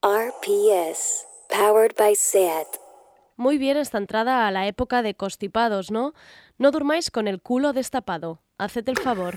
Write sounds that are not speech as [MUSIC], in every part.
RPS, powered by SEAT. Muy bien esta entrada a la época de constipados, ¿no? No durmáis con el culo destapado. Haced el favor.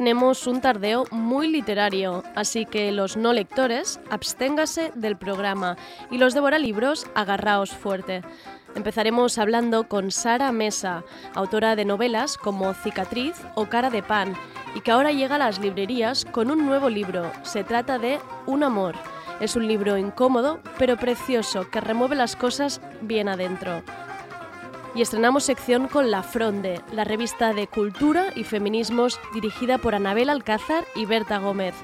Tenemos un tardeo muy literario, así que los no lectores, absténgase del programa y los devoralibros, agarraos fuerte. Empezaremos hablando con Sara Mesa, autora de novelas como Cicatriz o Cara de Pan, y que ahora llega a las librerías con un nuevo libro. Se trata de Un amor. Es un libro incómodo, pero precioso, que remueve las cosas bien adentro. Y estrenamos sección con La Fronde, la revista de cultura y feminismos dirigida por Anabel Alcázar y Berta Gómez.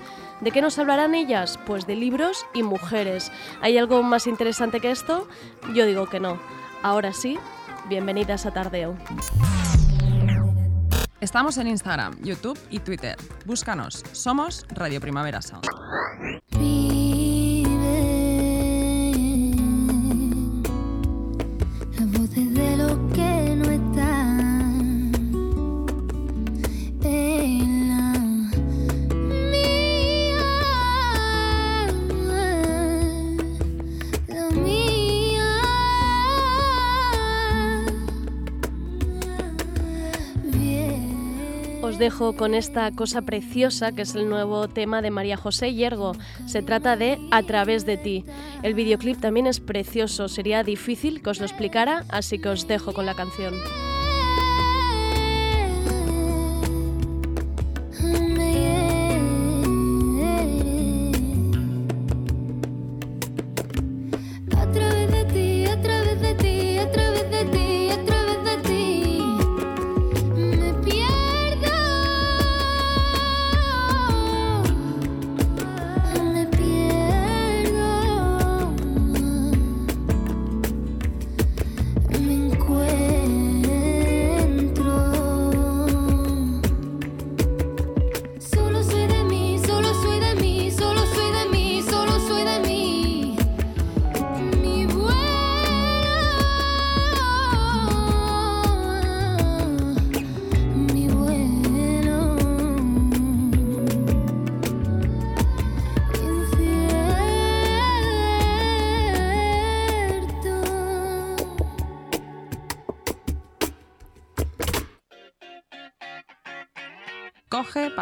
¿De qué nos hablarán ellas? Pues de libros y mujeres. ¿Hay algo más interesante que esto? Yo digo que no. Ahora sí, bienvenidas a Tardeo. Estamos en Instagram, YouTube y Twitter. Búscanos. Somos Radio Primavera Sound. Os dejo con esta cosa preciosa que es el nuevo tema de María José Yergo. Se trata de A través de ti. El videoclip también es precioso, sería difícil que os lo explicara, así que os dejo con la canción.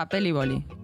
Papel y boli.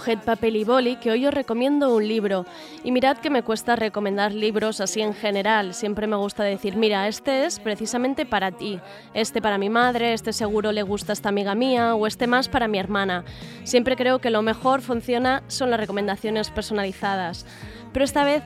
Coged papel y boli, que hoy os recomiendo un libro. Y mirad que me cuesta recomendar libros así en general. Siempre me gusta decir, mira, este es precisamente para ti, este para mi madre, este seguro le gusta a esta amiga mía, o este más para mi hermana. Siempre creo que lo mejor funciona son las recomendaciones personalizadas. Pero esta vez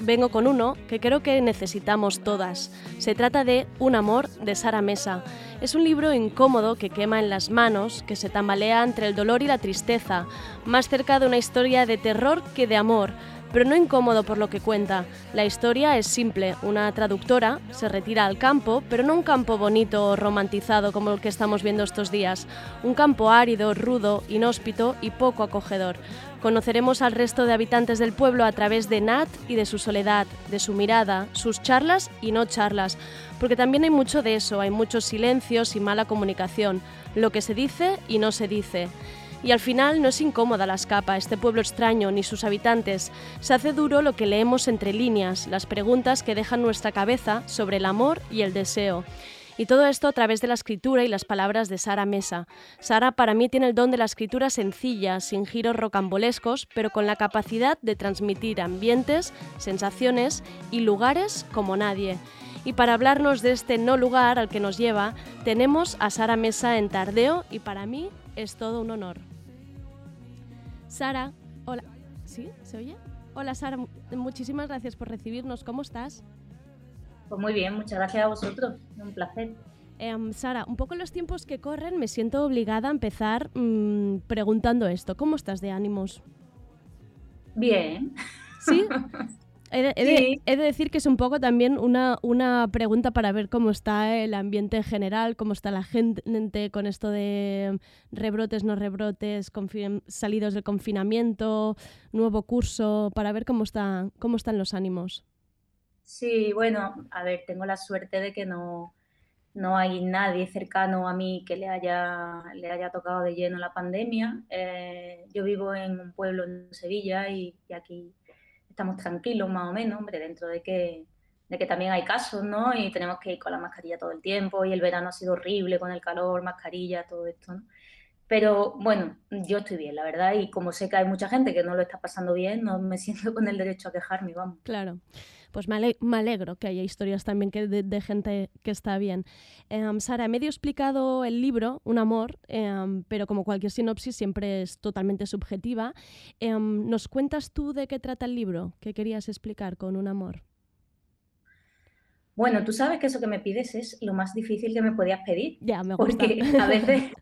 vengo con uno que creo que necesitamos todas. Se trata de Un amor de Sara Mesa. Es un libro incómodo que quema en las manos, que se tambalea entre el dolor y la tristeza, más cerca de una historia de terror que de amor, pero no incómodo por lo que cuenta. La historia es simple, una traductora se retira al campo, pero no un campo bonito o romantizado como el que estamos viendo estos días, un campo árido, rudo, inhóspito y poco acogedor. Conoceremos al resto de habitantes del pueblo a través de Nat y de su soledad, de su mirada, sus charlas y no charlas, porque también hay mucho de eso, hay muchos silencios y mala comunicación, lo que se dice y no se dice. Y al final no es incómoda la escapa, este pueblo extraño, ni sus habitantes. Se hace duro lo que leemos entre líneas, las preguntas que dejan nuestra cabeza sobre el amor y el deseo. Y todo esto a través de la escritura y las palabras de Sara Mesa. Sara para mí tiene el don de la escritura sencilla, sin giros rocambolescos, pero con la capacidad de transmitir ambientes, sensaciones y lugares como nadie. Y para hablarnos de este no lugar al que nos lleva, tenemos a Sara Mesa en Tardeo y para mí es todo un honor. Sara, hola. ¿Sí? ¿Se oye? Hola Sara, mu- muchísimas gracias por recibirnos. ¿Cómo estás? Pues muy bien, muchas gracias a vosotros. Un placer. Em, Sara, un poco en los tiempos que corren me siento obligada a empezar mm, preguntando esto. ¿Cómo estás de ánimos? Bien. ¿Sí? [LAUGHS] He de, he de- Sí. he de decir que es un poco también una, una pregunta para ver cómo está el ambiente en general, cómo está la gente con esto de rebrotes, no rebrotes, salidos del confinamiento, nuevo curso, para ver cómo, está, cómo están los ánimos. Sí, bueno, a ver, tengo la suerte de que no, no hay nadie cercano a mí que le haya, le haya tocado de lleno la pandemia. Eh, yo vivo en un pueblo en Sevilla y, y aquí estamos tranquilos más o menos, hombre, dentro de que, de que también hay casos, ¿no? Y tenemos que ir con la mascarilla todo el tiempo y el verano ha sido horrible con el calor, mascarilla, todo esto, ¿no? Pero bueno, yo estoy bien, la verdad, y como sé que hay mucha gente que no lo está pasando bien, no me [LAUGHS] siento con el derecho a quejarme, vamos. Claro. Pues me, ale- me alegro que haya historias también que de, de gente que está bien. Em, Sara, medio explicado el libro, Un amor, em, pero como cualquier sinopsis siempre es totalmente subjetiva. Em, ¿Nos cuentas tú de qué trata el libro? ¿Qué querías explicar con Un amor? Bueno, tú sabes que eso que me pides es lo más difícil que me podías pedir, Ya, me gusta. porque a [LAUGHS] veces,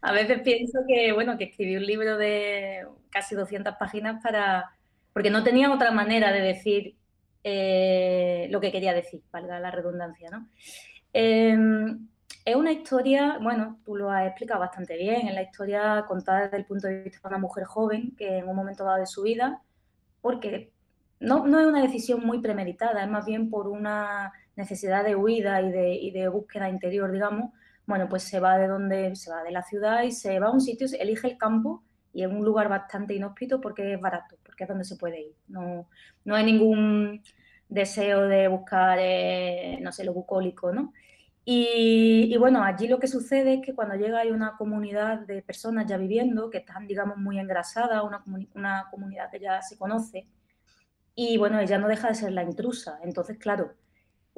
a veces pienso que, bueno, que escribí un libro de casi 200 páginas para, porque no tenía otra manera de decir eh, lo que quería decir, valga la redundancia, ¿no? Eh, es una historia, bueno, tú lo has explicado bastante bien, es la historia contada desde el punto de vista de una mujer joven que en un momento dado de su vida, porque no, es una decisión muy premeditada, es más bien por una necesidad de huida y de, y de búsqueda interior, digamos. Bueno, pues se va de donde se va de la ciudad y se va a un sitio, elige el campo y en un lugar bastante inhóspito porque es barato, porque es donde se puede ir. No, no hay ningún deseo de buscar, eh, no sé, lo bucólico, ¿no? Y, y bueno, allí lo que sucede es que cuando llega hay una comunidad de personas ya viviendo que están, digamos, muy engrasadas, una, una comunidad que ya se conoce y bueno, ella no deja de ser la intrusa. Entonces, claro,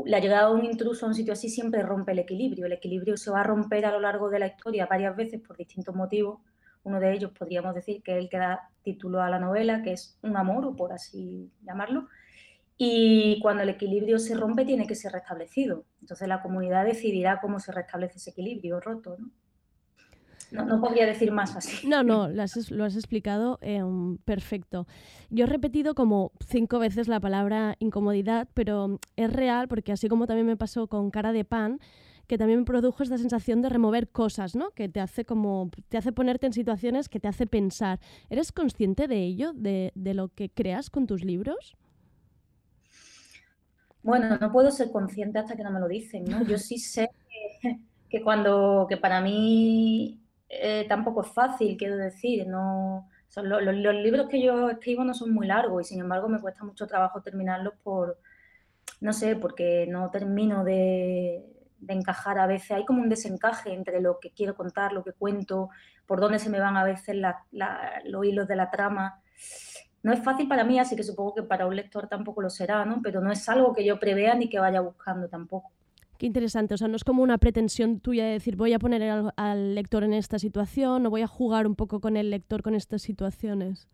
la llegada de un intruso a un sitio así siempre rompe el equilibrio. El equilibrio se va a romper a lo largo de la historia varias veces por distintos motivos. Uno de ellos podríamos decir que es el que da título a la novela, que es un amor, o por así llamarlo. Y cuando el equilibrio se rompe, tiene que ser restablecido. Entonces la comunidad decidirá cómo se restablece ese equilibrio roto. ¿no? No, no podría decir más así. No, no, lo has, lo has explicado em, perfecto. Yo he repetido como cinco veces la palabra incomodidad, pero es real porque así como también me pasó con cara de pan, que también produjo esta sensación de remover cosas, ¿no? Que te hace como, te hace ponerte en situaciones que te hace pensar. ¿Eres consciente de ello, de, lo que creas con tus libros? Bueno, no puedo ser consciente hasta que no me lo dicen, ¿no? Yo sí sé que, cuando, que para mí eh, tampoco es fácil, quiero decir, no, son lo- lo- los libros que yo escribo no son muy largos y sin embargo me cuesta mucho trabajo terminarlos por, no sé, porque no termino de, de encajar a veces, hay como un desencaje entre lo que quiero contar, lo que cuento, por dónde se me van a veces los hilos de la trama. No es fácil para mí, así que supongo que para un lector tampoco lo será, ¿no? Pero no es algo que yo prevea ni que vaya buscando tampoco. Qué interesante, o sea, no es como una pretensión tuya de decir voy a poner al, al lector en esta situación o voy a jugar un poco con el lector con estas situaciones.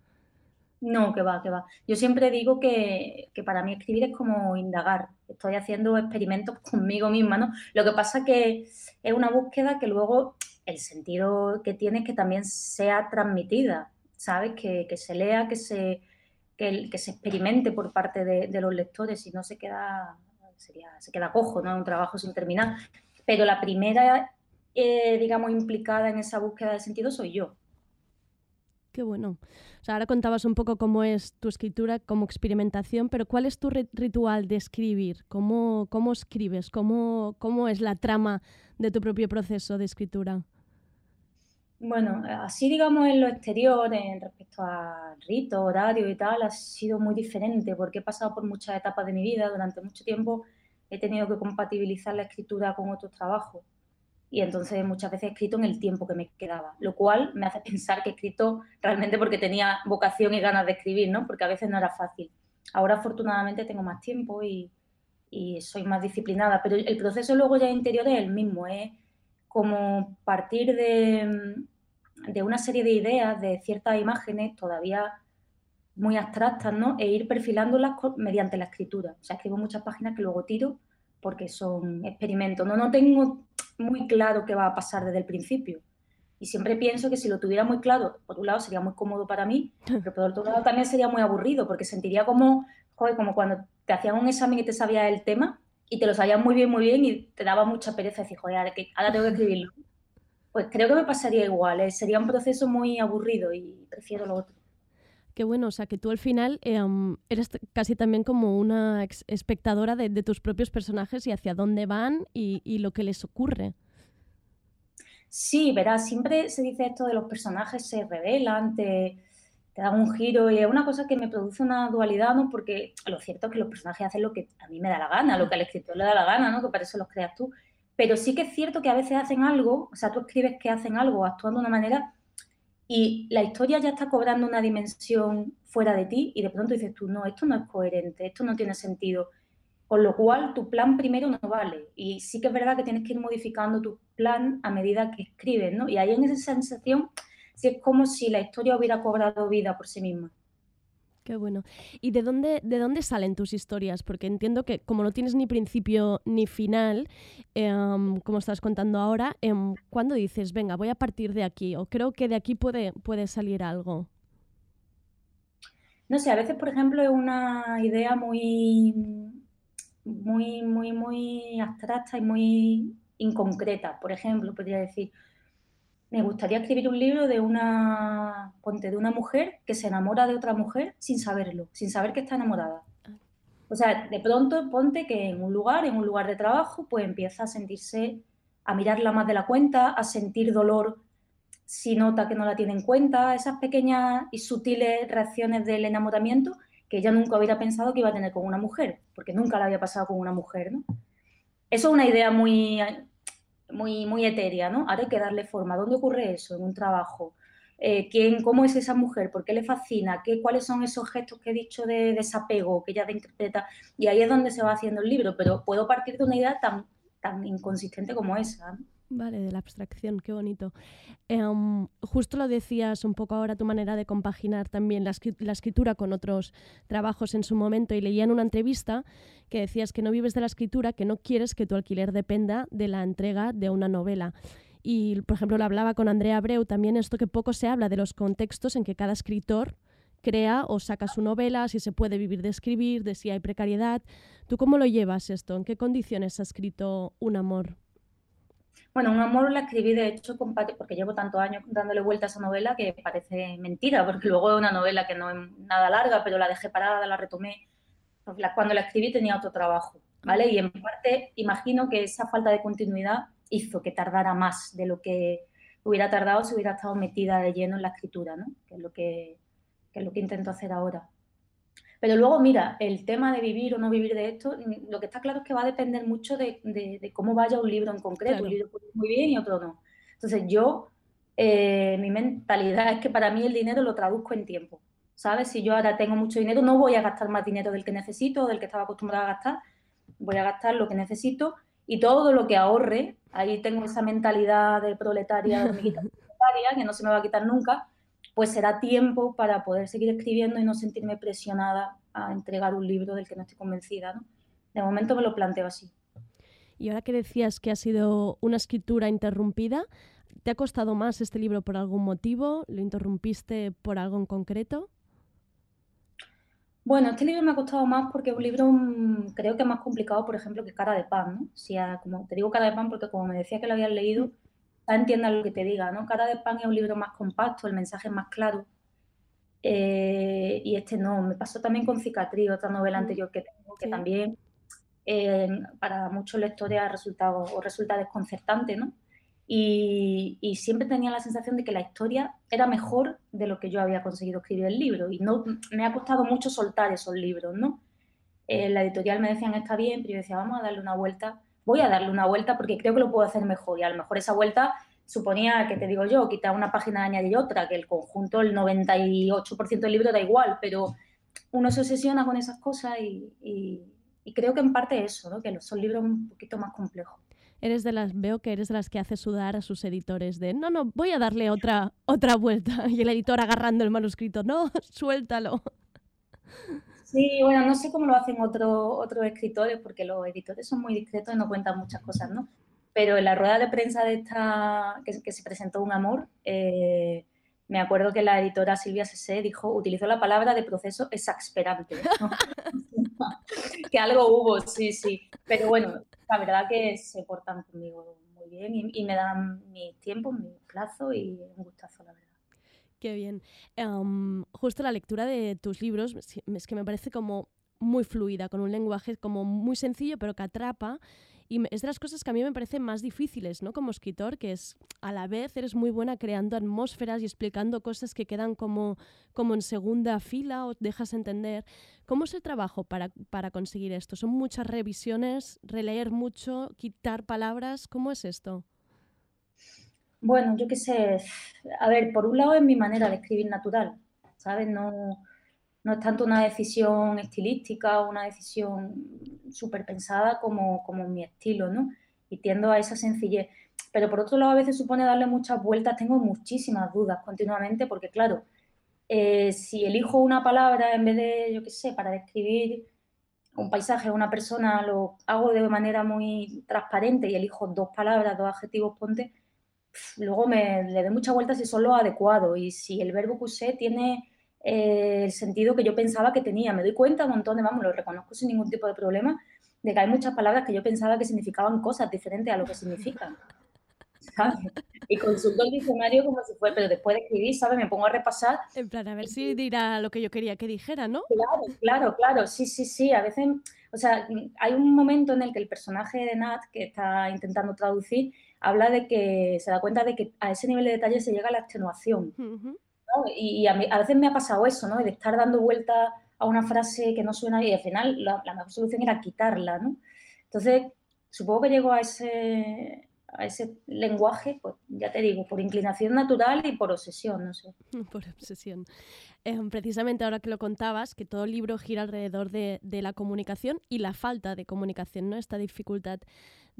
No, que va, que va. Yo siempre digo que, que para mí escribir es como indagar. Estoy haciendo experimentos [LAUGHS] conmigo misma, ¿no? Lo que pasa que es una búsqueda que luego el sentido que tiene es que también sea transmitida, ¿sabes? Que, que se lea, que se, que, que se experimente por parte de, de los lectores y no se queda, sería, se queda cojo, ¿no? Un trabajo sin terminar. Pero la primera, eh, digamos, implicada en esa búsqueda de sentido soy yo. Qué bueno. O sea, ahora contabas un poco cómo es tu escritura como experimentación, pero ¿cuál es tu ri- ritual de escribir? ¿Cómo, cómo escribes? ¿Cómo, ¿Cómo es la trama de tu propio proceso de escritura? Bueno, así digamos en lo exterior, en respecto a rito, horario y tal, ha sido muy diferente porque he pasado por muchas etapas de mi vida. Durante mucho tiempo he tenido que compatibilizar la escritura con otros trabajos y entonces muchas veces he escrito en el tiempo que me quedaba, lo cual me hace [LAUGHS] pensar que he escrito realmente porque tenía vocación y ganas de escribir, ¿no? Porque a veces no era fácil. Ahora afortunadamente tengo más tiempo y, soy más disciplinada, pero el proceso luego ya interior es el mismo, es como partir de, de una serie de ideas, de ciertas imágenes todavía muy abstractas, ¿no? E ir perfilándolas mediante la escritura. O sea, escribo muchas páginas que luego tiro porque son experimentos. No, no tengo muy claro qué va a pasar desde el principio. Y siempre pienso que si lo tuviera muy claro, por un lado sería muy cómodo para mí, pero por otro lado también sería muy aburrido, porque sentiría como, joder, como cuando te hacían un examen y te sabías el tema y te lo sabías muy bien, muy bien y te daba mucha pereza decir, joder, ahora, tengo que escribirlo. Pues creo que me pasaría igual, ¿eh? sería un proceso muy aburrido y prefiero lo otro. Qué bueno, o sea, que tú al final em, eres casi también como una espectadora de, tus propios personajes y hacia dónde van y, y lo que les ocurre. Sí, verás, siempre se dice esto de los personajes se revelan, te, te dan un giro y es una cosa que me produce una dualidad, ¿no? Porque lo cierto es que los personajes hacen lo que a mí me da la gana, lo que al escritor le da la gana, ¿no? Que para eso los creas tú. Pero sí que es cierto que a veces hacen algo, o sea, tú escribes que hacen algo, actúan de una manera y la historia ya está cobrando una dimensión fuera de ti y de pronto dices tú, no, esto no es coherente, esto no tiene sentido. Con lo cual, tu plan primero no vale. Y sí que es verdad que tienes que ir modificando tu plan a medida que escribes, ¿no? Y ahí en esa sensación, sí es como si la historia hubiera cobrado vida por sí misma. Qué bueno. ¿Y de dónde, de dónde salen tus historias? Porque entiendo que como no tienes ni principio ni final, em, como estás contando ahora, em, ¿cuándo dices, venga, voy a partir de aquí? O creo que de aquí puede, puede salir algo. No sé, a veces, por ejemplo, es una idea muy, muy, muy, muy abstracta y muy inconcreta. Por ejemplo, podría decir, me gustaría escribir un libro de una, ponte, de una mujer que se enamora de otra mujer sin saberlo, sin saber que está enamorada. O sea, de pronto ponte que en un lugar, en un lugar de trabajo, pues empieza a sentirse, a mirarla más de la cuenta, a sentir dolor si nota que no la tiene en cuenta, esas pequeñas y sutiles reacciones del enamoramiento que ella nunca hubiera pensado que iba a tener con una mujer, porque nunca la había pasado con una mujer, ¿no? Eso es una idea muy, muy, muy etérea, ¿no? Ahora hay que darle forma. ¿Dónde ocurre eso? En un trabajo. Eh, ¿quién, ¿Cómo es esa mujer? ¿Por qué le fascina? ¿Qué, ¿Cuáles son esos gestos que he dicho de desapego que ella interpreta? Y ahí es donde se va haciendo el libro, pero puedo partir de una idea tan, tan inconsistente como esa. ¿no? Vale, de la abstracción, qué bonito. Em, justo lo decías un poco ahora, tu manera de compaginar también la, la escritura con otros trabajos en su momento y leía en una entrevista que decías que no vives de la escritura, que no quieres que tu alquiler dependa de la entrega de una novela. Y, por ejemplo, lo hablaba con Andrea Abreu, también esto que poco se habla de los contextos en que cada escritor crea o saca su novela, si se puede vivir de escribir, de si hay precariedad. ¿Tú cómo lo llevas esto? ¿En qué condiciones has escrito un amor? Bueno, un amor la escribí de hecho con porque llevo tantos años dándole vuelta a esa novela que parece mentira, [LAUGHS] porque luego es una novela que no es nada larga, pero la dejé parada, la retomé. Pues Cuando la escribí tenía otro trabajo, ¿vale? Y en parte imagino que esa falta de continuidad hizo que tardara más de lo que hubiera tardado si hubiera estado metida de lleno en la escritura, ¿no? Que es lo que, que es lo que intento hacer ahora. Pero luego, mira, el tema de vivir o no vivir de esto, mm, lo que está claro es que va a depender mucho de, de- de cómo vaya un libro en concreto. Claro. Un libro puede ir muy bien y otro no. Entonces, yo, eh, mi mentalidad es que para mí el dinero lo traduzco en tiempo. ¿Sabes? Si yo ahora tengo mucho dinero, no voy a gastar más dinero del que necesito o del que estaba acostumbrada a gastar. Voy a gastar lo que necesito y todo lo que ahorre, ahí tengo esa mentalidad de proletaria, de [LAUGHS] que no se me va a quitar nunca, pues será tiempo para poder seguir escribiendo y no sentirme presionada a entregar un libro del que no estoy convencida, ¿no? De momento me lo planteo así. Y ahora que decías que ha sido una escritura interrumpida, ¿te ha costado más este libro por algún motivo? ¿Lo interrumpiste por algo en concreto? Bueno, este libro me ha costado más porque es un libro mm, creo que es más complicado, por ejemplo, que Cara de Pan, ¿no? Si a- como te digo Cara de Pan porque como me decía que lo habías leído, ya entiendas lo que te diga, ¿no? Cara de Pan es un libro más compacto, el mensaje es más claro. Eh, y este no, me pasó también con Cicatriz, otra novela Mm, anterior que tengo, que sí. también eh, para muchos lectores ha resultado o resulta desconcertante, ¿no? y, y siempre tenía la sensación de que la historia era mejor de lo que yo había conseguido escribir el libro y no me ha costado mucho soltar esos libros, ¿no? Eh, la editorial me decían está bien, pero yo decía vamos a darle una vuelta, voy a darle una vuelta porque creo que lo puedo hacer mejor y a lo mejor esa vuelta suponía, que te digo yo, quitar una página añadir otra, que el conjunto, el 98% del libro da igual, pero uno se obsesiona con esas cosas y, y- y creo que en parte eso, ¿no? que son libros un poquito más complejos. Eres de las, veo que eres de las que hace sudar a sus editores de no, no, voy a darle otra, otra vuelta. [LAUGHS] Y el editor agarrando el manuscrito, no, [LAUGHS] suéltalo. Sí, bueno, no sé cómo lo hacen otros otros escritores, porque los editores son muy discretos y no cuentan muchas cosas, ¿no? Pero en la rueda de prensa de esta, que, se presentó Un Amor, eh, me acuerdo que la editora Silvia Sese dijo, utilizó la palabra de proceso exasperante, ¿no? [LAUGHS] que algo hubo, sí, sí. Pero bueno, la verdad que se portan conmigo muy bien y, y me dan mis tiempos, mi plazo y un gustazo, la verdad. Qué bien. Em, justo la lectura de tus libros es que me parece como muy fluida, con un lenguaje como muy sencillo, pero que atrapa. Y es de las cosas que a mí me parecen más difíciles, ¿no? Como escritor, que es a la vez eres muy buena creando atmósferas y explicando cosas que quedan como, como en segunda fila o dejas entender. ¿Cómo es el trabajo para, para conseguir esto? ¿Son muchas revisiones, releer mucho, quitar palabras? ¿Cómo es esto? Bueno, yo qué sé, a ver, por un lado es mi manera de escribir natural, ¿sabes? No, no es tanto una decisión estilística o una decisión súper pensada como, como mi estilo, ¿no? Y tiendo a esa sencillez. Pero por otro lado, a veces supone darle muchas vueltas, tengo muchísimas dudas continuamente, porque claro, eh, si elijo una palabra en vez de, yo qué sé, para describir un paisaje o una persona, lo hago de manera muy transparente y elijo dos palabras, dos adjetivos, ponte luego me le doy muchas vueltas si son los adecuados y si el verbo que usé tiene eh, el sentido que yo pensaba que tenía. Me doy cuenta un montón de, vamos, lo reconozco sin ningún tipo de problema, de que hay muchas palabras que yo pensaba que significaban cosas diferentes a lo que significan. ¿sabes? Y consulto el diccionario como si fuera, pero después de escribir, ¿sabes? Me pongo a repasar En plan, a ver si dirá lo que yo quería que dijera, ¿no? Claro, claro, claro, sí, sí, sí. A veces, o sea, hay un momento en el que el personaje de Nat, que está intentando traducir, habla de que se da cuenta de que a ese nivel de detalle se llega a la extenuación. Ujú. ¿no? Y, y a, mí- a veces me ha pasado eso, ¿no? De estar dando vueltas a una frase que no suena y al final la, la mejor solución era quitarla, ¿no? Entonces, supongo que llego a ese, a ese lenguaje, pues ya te digo, por inclinación natural y por obsesión, no sé. [LAUGHS] Por obsesión. Em, precisamente ahora que lo contabas, que todo el libro gira alrededor de, de la comunicación y la falta de comunicación, ¿no? Esta dificultad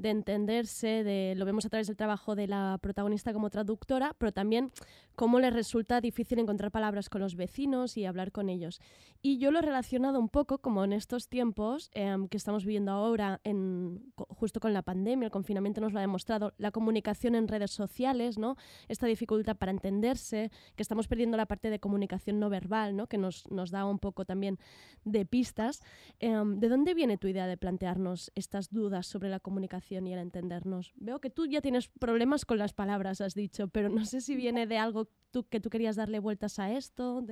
de entenderse, de, lo vemos a través del trabajo de la protagonista como traductora, pero también cómo le resulta difícil encontrar palabras con los vecinos y hablar con ellos. Y yo lo he relacionado un poco como en estos tiempos em, que estamos viviendo ahora, en, justo con la pandemia, el confinamiento nos lo ha demostrado, la comunicación en redes sociales, ¿no? esta dificultad para entenderse, que estamos perdiendo la parte de comunicación no verbal, ¿no? que nos, nos da un poco también de pistas. Em, ¿De dónde viene tu idea de plantearnos estas dudas sobre la comunicación y el entendernos? Veo que tú ya tienes problemas con las palabras, has dicho, pero no sé si viene de algo que tú querías darle vueltas a esto.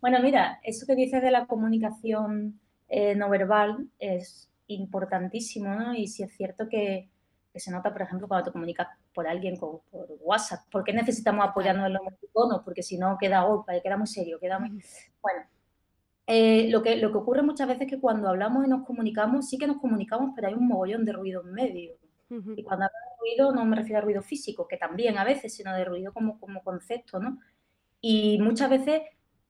Bueno, mira, eso que dices de la comunicación eh, no verbal es importantísimo, ¿no? Y si es cierto que, que se nota, por ejemplo, cuando te comunicas por alguien con, por WhatsApp. ¿Por qué necesitamos apoyarnos en los emoticonos? Porque si no queda golpa, queda muy serio, queda muy... Bueno, eh, lo, que, lo que ocurre muchas veces es que cuando hablamos y nos comunicamos, sí que nos comunicamos, pero hay un mogollón de ruido en medio. Y cuando hablo de ruido no me refiero a ruido físico, que también a veces, sino de ruido como, como concepto, ¿no? Y muchas veces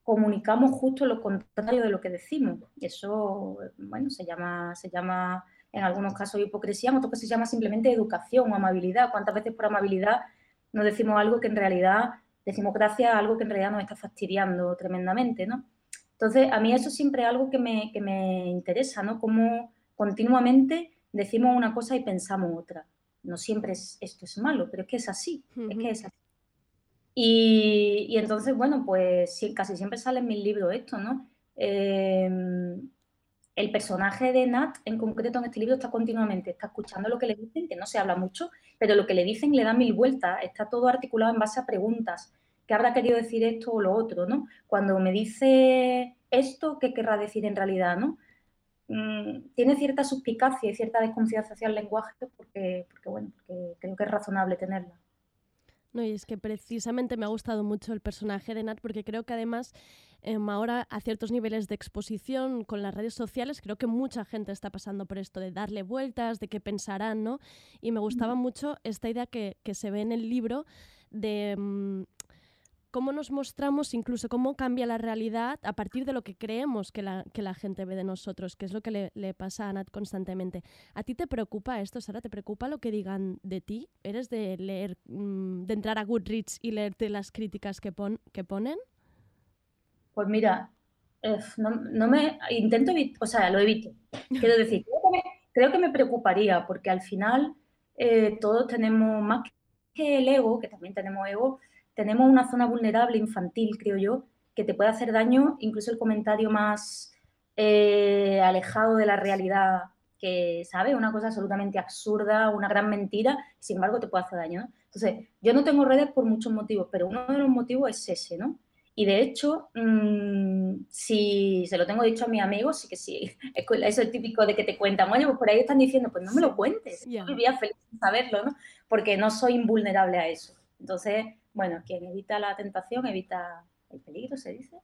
comunicamos justo lo contrario de lo que decimos. Eso, bueno, se llama, se llama en algunos casos hipocresía, en otros casos se llama simplemente educación o amabilidad. ¿Cuántas veces por amabilidad nos decimos algo que en realidad decimos gracias a algo que en realidad nos está fastidiando tremendamente, ¿no? Entonces, a mí eso siempre es algo que me, que me interesa, ¿no? Cómo continuamente decimos una cosa y pensamos otra. No siempre es, esto es malo, pero es que es así, es que es así. Y, y entonces, bueno, pues casi siempre sale en mis libros esto, ¿no? Eh, el personaje de Nat, en concreto en este libro, está continuamente, está escuchando lo que le dicen, que no se habla mucho, pero lo que le dicen le da mil vueltas, está todo articulado en base a preguntas. ¿Qué habrá querido decir esto o lo otro, no? Cuando me dice esto, ¿qué querrá decir en realidad, no? mm, tiene cierta suspicacia y cierta desconfianza hacia el lenguaje porque, porque, bueno, porque creo que es razonable tenerla. No, y es que precisamente me ha gustado mucho el personaje de Nat porque creo que además em, ahora a ciertos niveles de exposición con las redes sociales creo que mucha gente está pasando por esto de darle vueltas, de qué pensarán, ¿no? Y me gustaba mucho esta idea que, que se ve en el libro de mm, cómo nos mostramos, incluso cómo cambia la realidad a partir de lo que creemos que la, que la gente ve de nosotros, que es lo que le, le pasa a Nat constantemente. ¿A ti te preocupa esto, Sara? ¿Te preocupa lo que digan de ti? ¿Eres de leer, mm, de entrar a Goodreads y leerte las críticas que, pon, que ponen? Pues mira, no, no me intento o sea, lo evito. Quiero decir, creo que me, creo que me preocuparía, porque al final eh, todos tenemos, más que el ego, que también tenemos ego, tenemos una zona vulnerable infantil, creo yo, que te puede hacer daño, incluso el comentario más eh, alejado de la realidad, que, ¿sabes? Una cosa absolutamente absurda, una gran mentira, sin embargo te puede hacer daño, ¿no? Entonces, yo no tengo redes por muchos motivos, pero uno de los motivos es ese, ¿no? Y de hecho, mmm, si se lo tengo dicho a mis amigos, sí que sí, [LAUGHS] eso es el típico de que te cuentan, oye, pues por ahí están diciendo, pues no me lo cuentes, yo vivía feliz sin saberlo, ¿no? Porque no soy invulnerable a eso. Entonces, bueno, quien evita la tentación evita el peligro, se dice.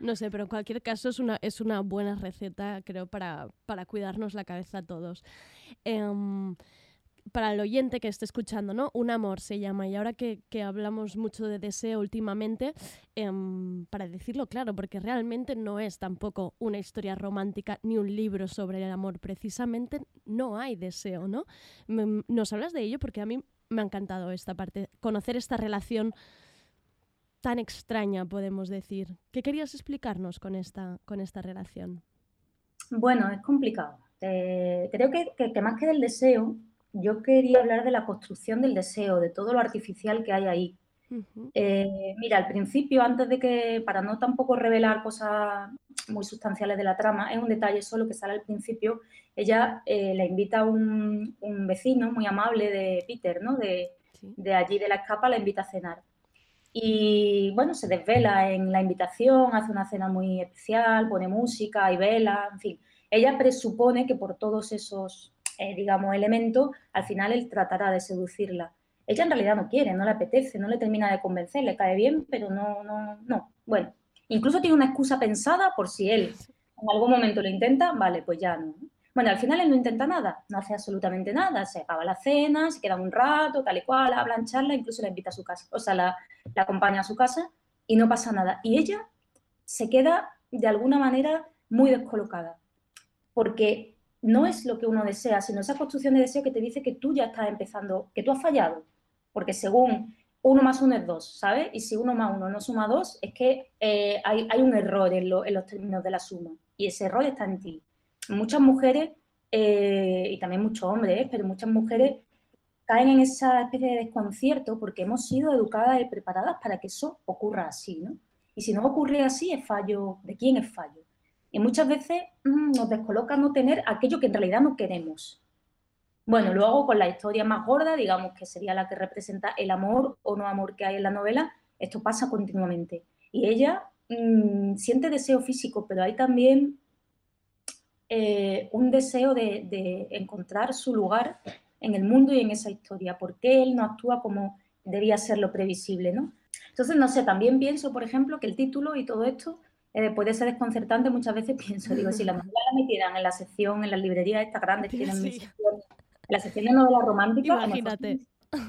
No sé, pero en cualquier caso es una, es una buena receta, creo, para, para cuidarnos la cabeza a todos. Em, para el oyente que esté escuchando, ¿no? Un amor se llama. Y ahora que, que hablamos mucho de deseo últimamente, em, para decirlo claro, porque realmente no es tampoco una historia romántica ni un libro sobre el amor. Precisamente no hay deseo, ¿no? Me- nos hablas de ello porque a mí me ha encantado esta parte, conocer esta relación tan extraña, podemos decir. ¿Qué querías explicarnos con esta, con esta relación? Bueno, es complicado. Eh, creo que, que- que más que del deseo, yo quería hablar de la construcción del deseo, de todo lo artificial que hay ahí. Eh, mira, al principio, antes de que, para no tampoco revelar cosas muy sustanciales de la trama, es un detalle solo que sale al principio. Ella eh, la invita a un, un vecino muy amable de Peter, ¿no? De, sí. de allí de la escapa, la invita a cenar. Y bueno, se desvela en la invitación, hace una cena muy especial, pone música y vela, en fin. Ella presupone que por todos esos, eh, digamos, elementos, al final él tratará de seducirla. Ella en realidad no quiere, no le apetece, no le termina de convencer, le cae bien, pero no, no, no. Bueno, incluso tiene una excusa pensada por si él en algún momento lo intenta, vale, pues ya no. Bueno, al final él no intenta nada, no hace absolutamente nada, se acaba la cena, se queda un rato, tal y cual, hablan, charla, incluso la invita a su casa, o sea, la, la acompaña a su casa y no pasa nada. Y ella se queda de alguna manera muy descolocada, porque no es lo que uno desea, sino esa construcción de deseo que te dice que tú ya estás empezando, que tú has fallado, porque según uno más uno es dos, ¿sabes? Y si uno más uno no suma dos, es que eh, hay, hay un error en, lo- en los términos de la suma, y ese error está en ti. Muchas mujeres, eh, y también muchos hombres, pero muchas mujeres caen en esa especie de desconcierto porque hemos sido educadas y preparadas para que eso ocurra así, ¿no? Y si no ocurre así, es fallo, ¿de quién es fallo? Y muchas veces mm, nos descoloca no tener aquello que en realidad no queremos. Bueno, luego con la historia más gorda, digamos que sería la que representa el amor o no amor que hay en la novela, esto pasa continuamente. Y ella mm, siente deseo físico, pero hay también eh, un deseo de, de encontrar su lugar en el mundo y en esa historia. ¿Por qué él no actúa como debía ser lo previsible, no? Entonces, no sé, también pienso, por ejemplo, que el título y todo esto eh, puede ser desconcertante. Muchas veces pienso, digo, si la novela la metieran en la sección, en las librerías estas grandes que [LAUGHS] tienen Sí. La sección de novela romántica, Imagínate.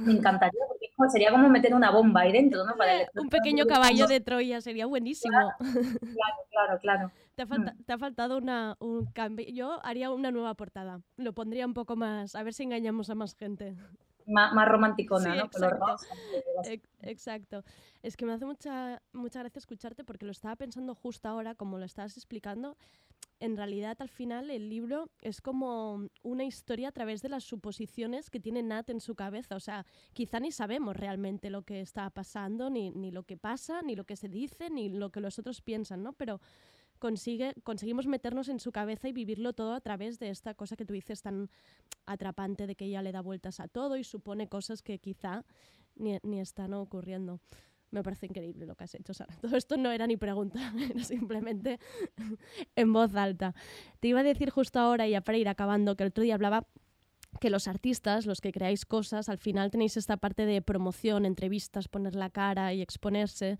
me encantaría, porque sería como meter una bomba ahí dentro, ¿no? Para [LAUGHS] Un que pequeño caballo de Troya sería buenísimo. Claro, claro, claro. [LAUGHS] Te ha, falta- te ha faltado una, un cambio. Yo haría una nueva portada. Lo pondría un poco más, a ver si engañamos a más gente. Más, más romanticona, Sí, ¿no? Exacto. rosa, Exacto. Es que me hace mucha, mucha gracia escucharte porque lo estaba pensando justo ahora, como lo estabas explicando. En realidad, al final, el libro es como una historia a través de las suposiciones que tiene Nat en su cabeza. O sea, quizá ni sabemos realmente lo que está pasando, ni, ni lo que pasa, ni lo que se dice, ni lo que los otros piensan, ¿no? Pero consigue, conseguimos meternos en su cabeza y vivirlo todo a través de esta cosa que tú dices tan atrapante de que ella le da vueltas a todo y supone cosas que quizá ni, ni están ocurriendo. Me parece increíble lo que has hecho, Sara. [LAUGHS] Todo esto no era ni pregunta, [LAUGHS] era simplemente [LAUGHS] en voz alta. Te iba a decir justo ahora, ya para ir acabando, que el otro día hablaba que los artistas, los que creáis cosas, al final tenéis esta parte de promoción, entrevistas, poner la cara y exponerse.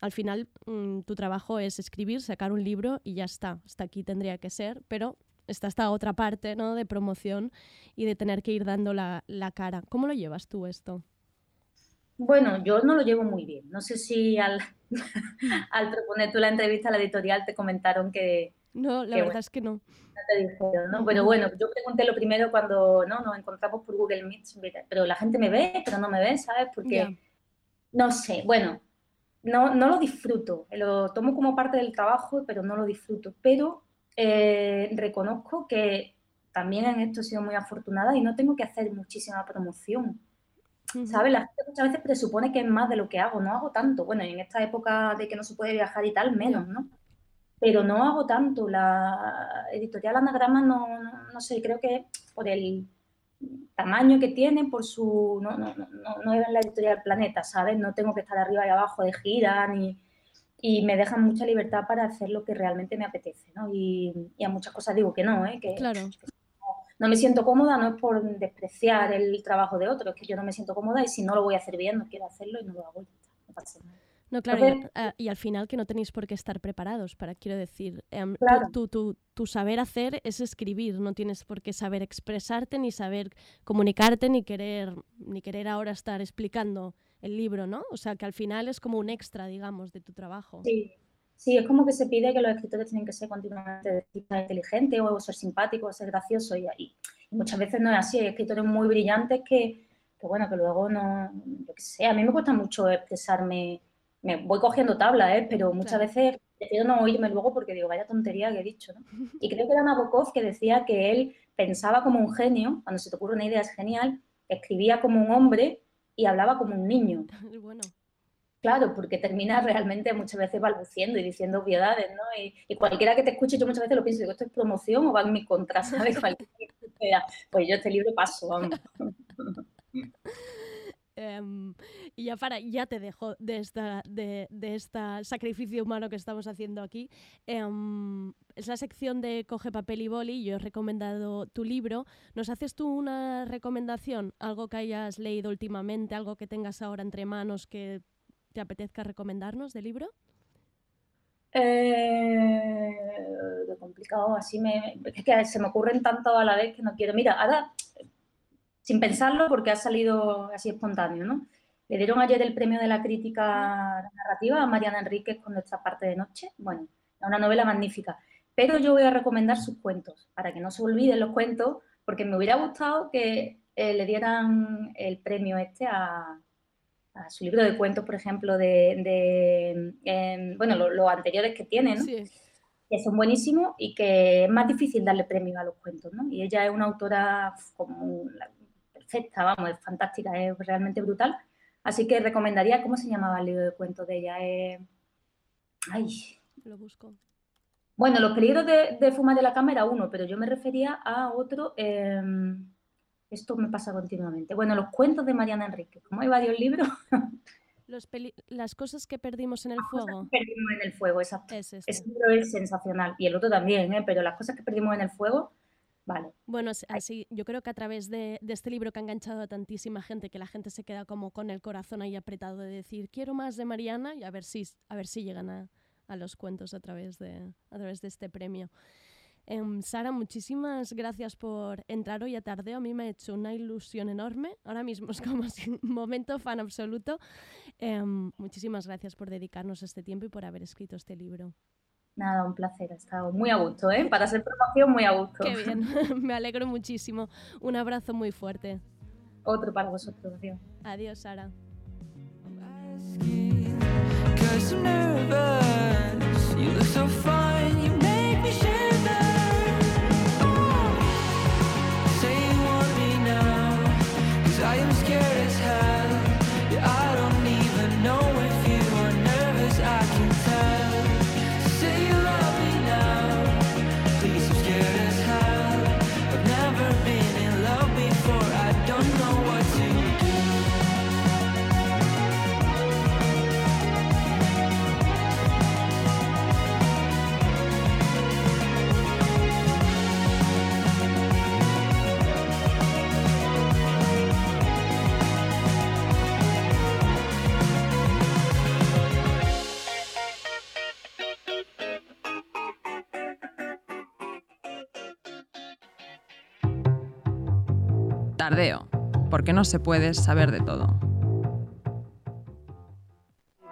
Al final mm, tu trabajo es escribir, sacar un libro y ya está. Hasta aquí tendría que ser, pero está esta otra parte ¿no? de promoción y de tener que ir dando la, la cara. ¿Cómo lo llevas tú esto? Bueno, yo no lo llevo muy bien. No sé si al, [LAUGHS] al proponer tú la entrevista a la editorial te comentaron que, No, la verdad bueno. es que no. no te dijeron, ¿no? Pero bueno, yo pregunté lo primero cuando ¿no? nos encontramos por Google Meet, pero la gente me ve, pero no me ve, ¿sabes? Porque, no sé, bueno, no, no lo disfruto, lo tomo como parte del trabajo, pero no lo disfruto. Pero eh, reconozco que también en esto he sido muy afortunada y no tengo que hacer muchísima promoción. ¿Sabes? La gente muchas veces presupone que es más de lo que hago, no hago tanto. Bueno, y en esta época de que no se puede viajar y tal, menos, ¿no? Pero no hago tanto. La editorial Anagrama no, no, no sé, creo que por el tamaño que tiene, por su... No, no, no, no, no es la editorial Planeta, ¿sabes? No tengo que estar arriba y abajo de gira, ni... Y me dejan mucha libertad para hacer lo que realmente me apetece, ¿no? Y, y a muchas cosas digo que no, ¿eh? Que, Claro. no me siento cómoda, no es por despreciar el trabajo de otros, es que yo no me siento cómoda y si no lo voy a hacer bien, no quiero hacerlo y no lo hago. no pasa nada. No, claro, y, a- y al final que no tenéis por qué estar preparados para, quiero decir, em, tu- Claro. tu, tu- tu saber hacer es escribir, no tienes por qué saber expresarte, ni saber comunicarte, ni querer, ni querer ahora estar explicando el libro, ¿no? O sea, que al final es como un extra, digamos, de tu trabajo. Sí, sí, es como que se pide que los escritores tienen que ser continuamente de tipo inteligente o ser simpático o ser gracioso y, y muchas veces no es así. Hay escritores muy brillantes que, que, bueno, que luego no, yo qué sé, a mí me cuesta mucho expresarme, me voy cogiendo tablas, ¿eh? pero muchas Claro. veces prefiero no oírme luego porque digo, vaya tontería que he dicho, ¿no? Y creo que era Nabokov que decía que él pensaba como un genio, cuando se te ocurre una idea es genial, escribía como un hombre y hablaba como un niño. [LAUGHS] Bueno, Claro, porque termina realmente muchas veces balbuciendo y diciendo obviedades, ¿no? Y, y cualquiera que te escuche, yo muchas veces lo pienso, digo, ¿esto es promoción o va en mi contra? [LAUGHS] ¿Sabes? Cualquiera que sea, pues yo este libro paso, vamos. [LAUGHS] em, y ya para, ya te dejo de esta, de, de esta sacrificio humano que estamos haciendo aquí. Em, es la sección de Coge papel y boli. Yo he recomendado tu libro. ¿Nos haces tú una recomendación? Algo que hayas leído últimamente, algo que tengas ahora entre manos que te apetezca recomendarnos del libro? Eh, complicado, así me, es que se me ocurren tanto a la vez que no quiero. Mira, ahora, sin pensarlo, porque ha salido así espontáneo, ¿no? Le dieron ayer el premio de la crítica narrativa a Mariana Enríquez con nuestra parte de noche. Bueno, es una novela magnífica. Pero yo voy a recomendar sus cuentos, para que no se olviden los cuentos, porque me hubiera gustado que eh, le dieran el premio este a, a su libro de cuentos, por ejemplo, de, de, em, bueno, lo- los anteriores que tiene, ¿no? Sí. que son buenísimos y que es más difícil darle premio a los cuentos, ¿no? Y ella es una autora como perfecta, vamos, es fantástica, es realmente brutal. Así que recomendaría, ¿cómo se llamaba el libro de cuentos de ella? Eh, ay, Lo busco. bueno, Los peligros de, de fumar de la cama era uno, pero yo me refería a otro. eh, esto me pasa continuamente. Bueno, los cuentos de Mariana Enrique. Como hay varios libros, [LAUGHS] Los peli- las cosas que perdimos en el fuego. perdimos en el fuego, exacto. Es este. Ese libro es sensacional. Y el otro también, ¿eh? Pero las cosas que perdimos en el fuego, vale. Bueno, as- así, yo creo que a través de, de este libro que ha enganchado a tantísima gente, que la gente se queda como con el corazón ahí apretado de decir, quiero más de Mariana y a ver si, a ver si llegan a, a los cuentos a través de, a través de este premio. Em, Sara, muchísimas gracias por entrar hoy a Tardeo. A mí me ha hecho una ilusión enorme. Ahora mismo es como [LAUGHS] un momento fan absoluto. Em, muchísimas gracias por dedicarnos este tiempo y por haber escrito este libro. Nada, un placer. Ha estado muy a gusto, ¿eh? Para hacer promoción, muy a gusto. Qué bien, [LAUGHS] [LAUGHS] me alegro muchísimo. Un abrazo muy fuerte. Otro para vosotros, adiós. Adiós, Sara. I am scared as hell. Tardeo, porque no se puede saber de todo.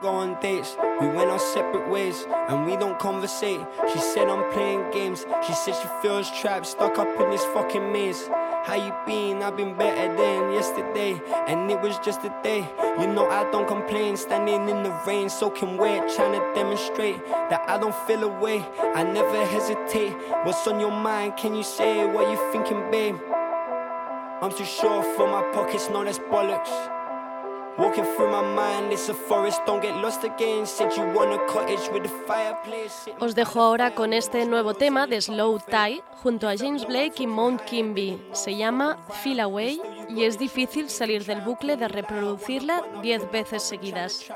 Go on dates, we went our separate ways, and we don't conversate. She said I'm playing games, she said she feels trapped, stuck up in this fucking maze. How you been? I've been better than yesterday, and it was just a day. You know I don't complain, standing in the rain, soaking wet, trying to demonstrate that I don't feel away. I never hesitate. What's on your mind? Can you say what you thinking, babe? I'm too sure for my pockets, no, that's bollocks. Walking through my mind, it's a forest, don't get lost again. Said you want a cottage with a fireplace. Os dejo ahora con este nuevo tema de Slow Tie junto a James Blake y Mount Kimby. Se llama Feel Away y es difícil salir del bucle de reproducirla 10 veces seguidas.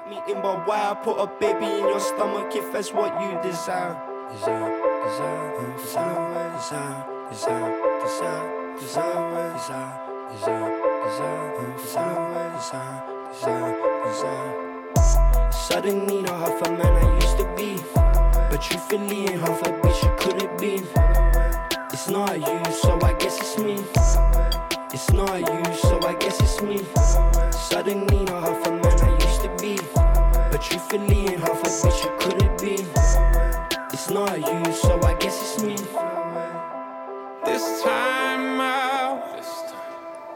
Suddenly not half a man I used to be, but truthfully ain't half a bitch you could it be? It's not you, so I guess it's me. It's not you, so I guess it's me. Suddenly not half a man I used to be, but truthfully ain't half a bitch you could it be? It's not you, so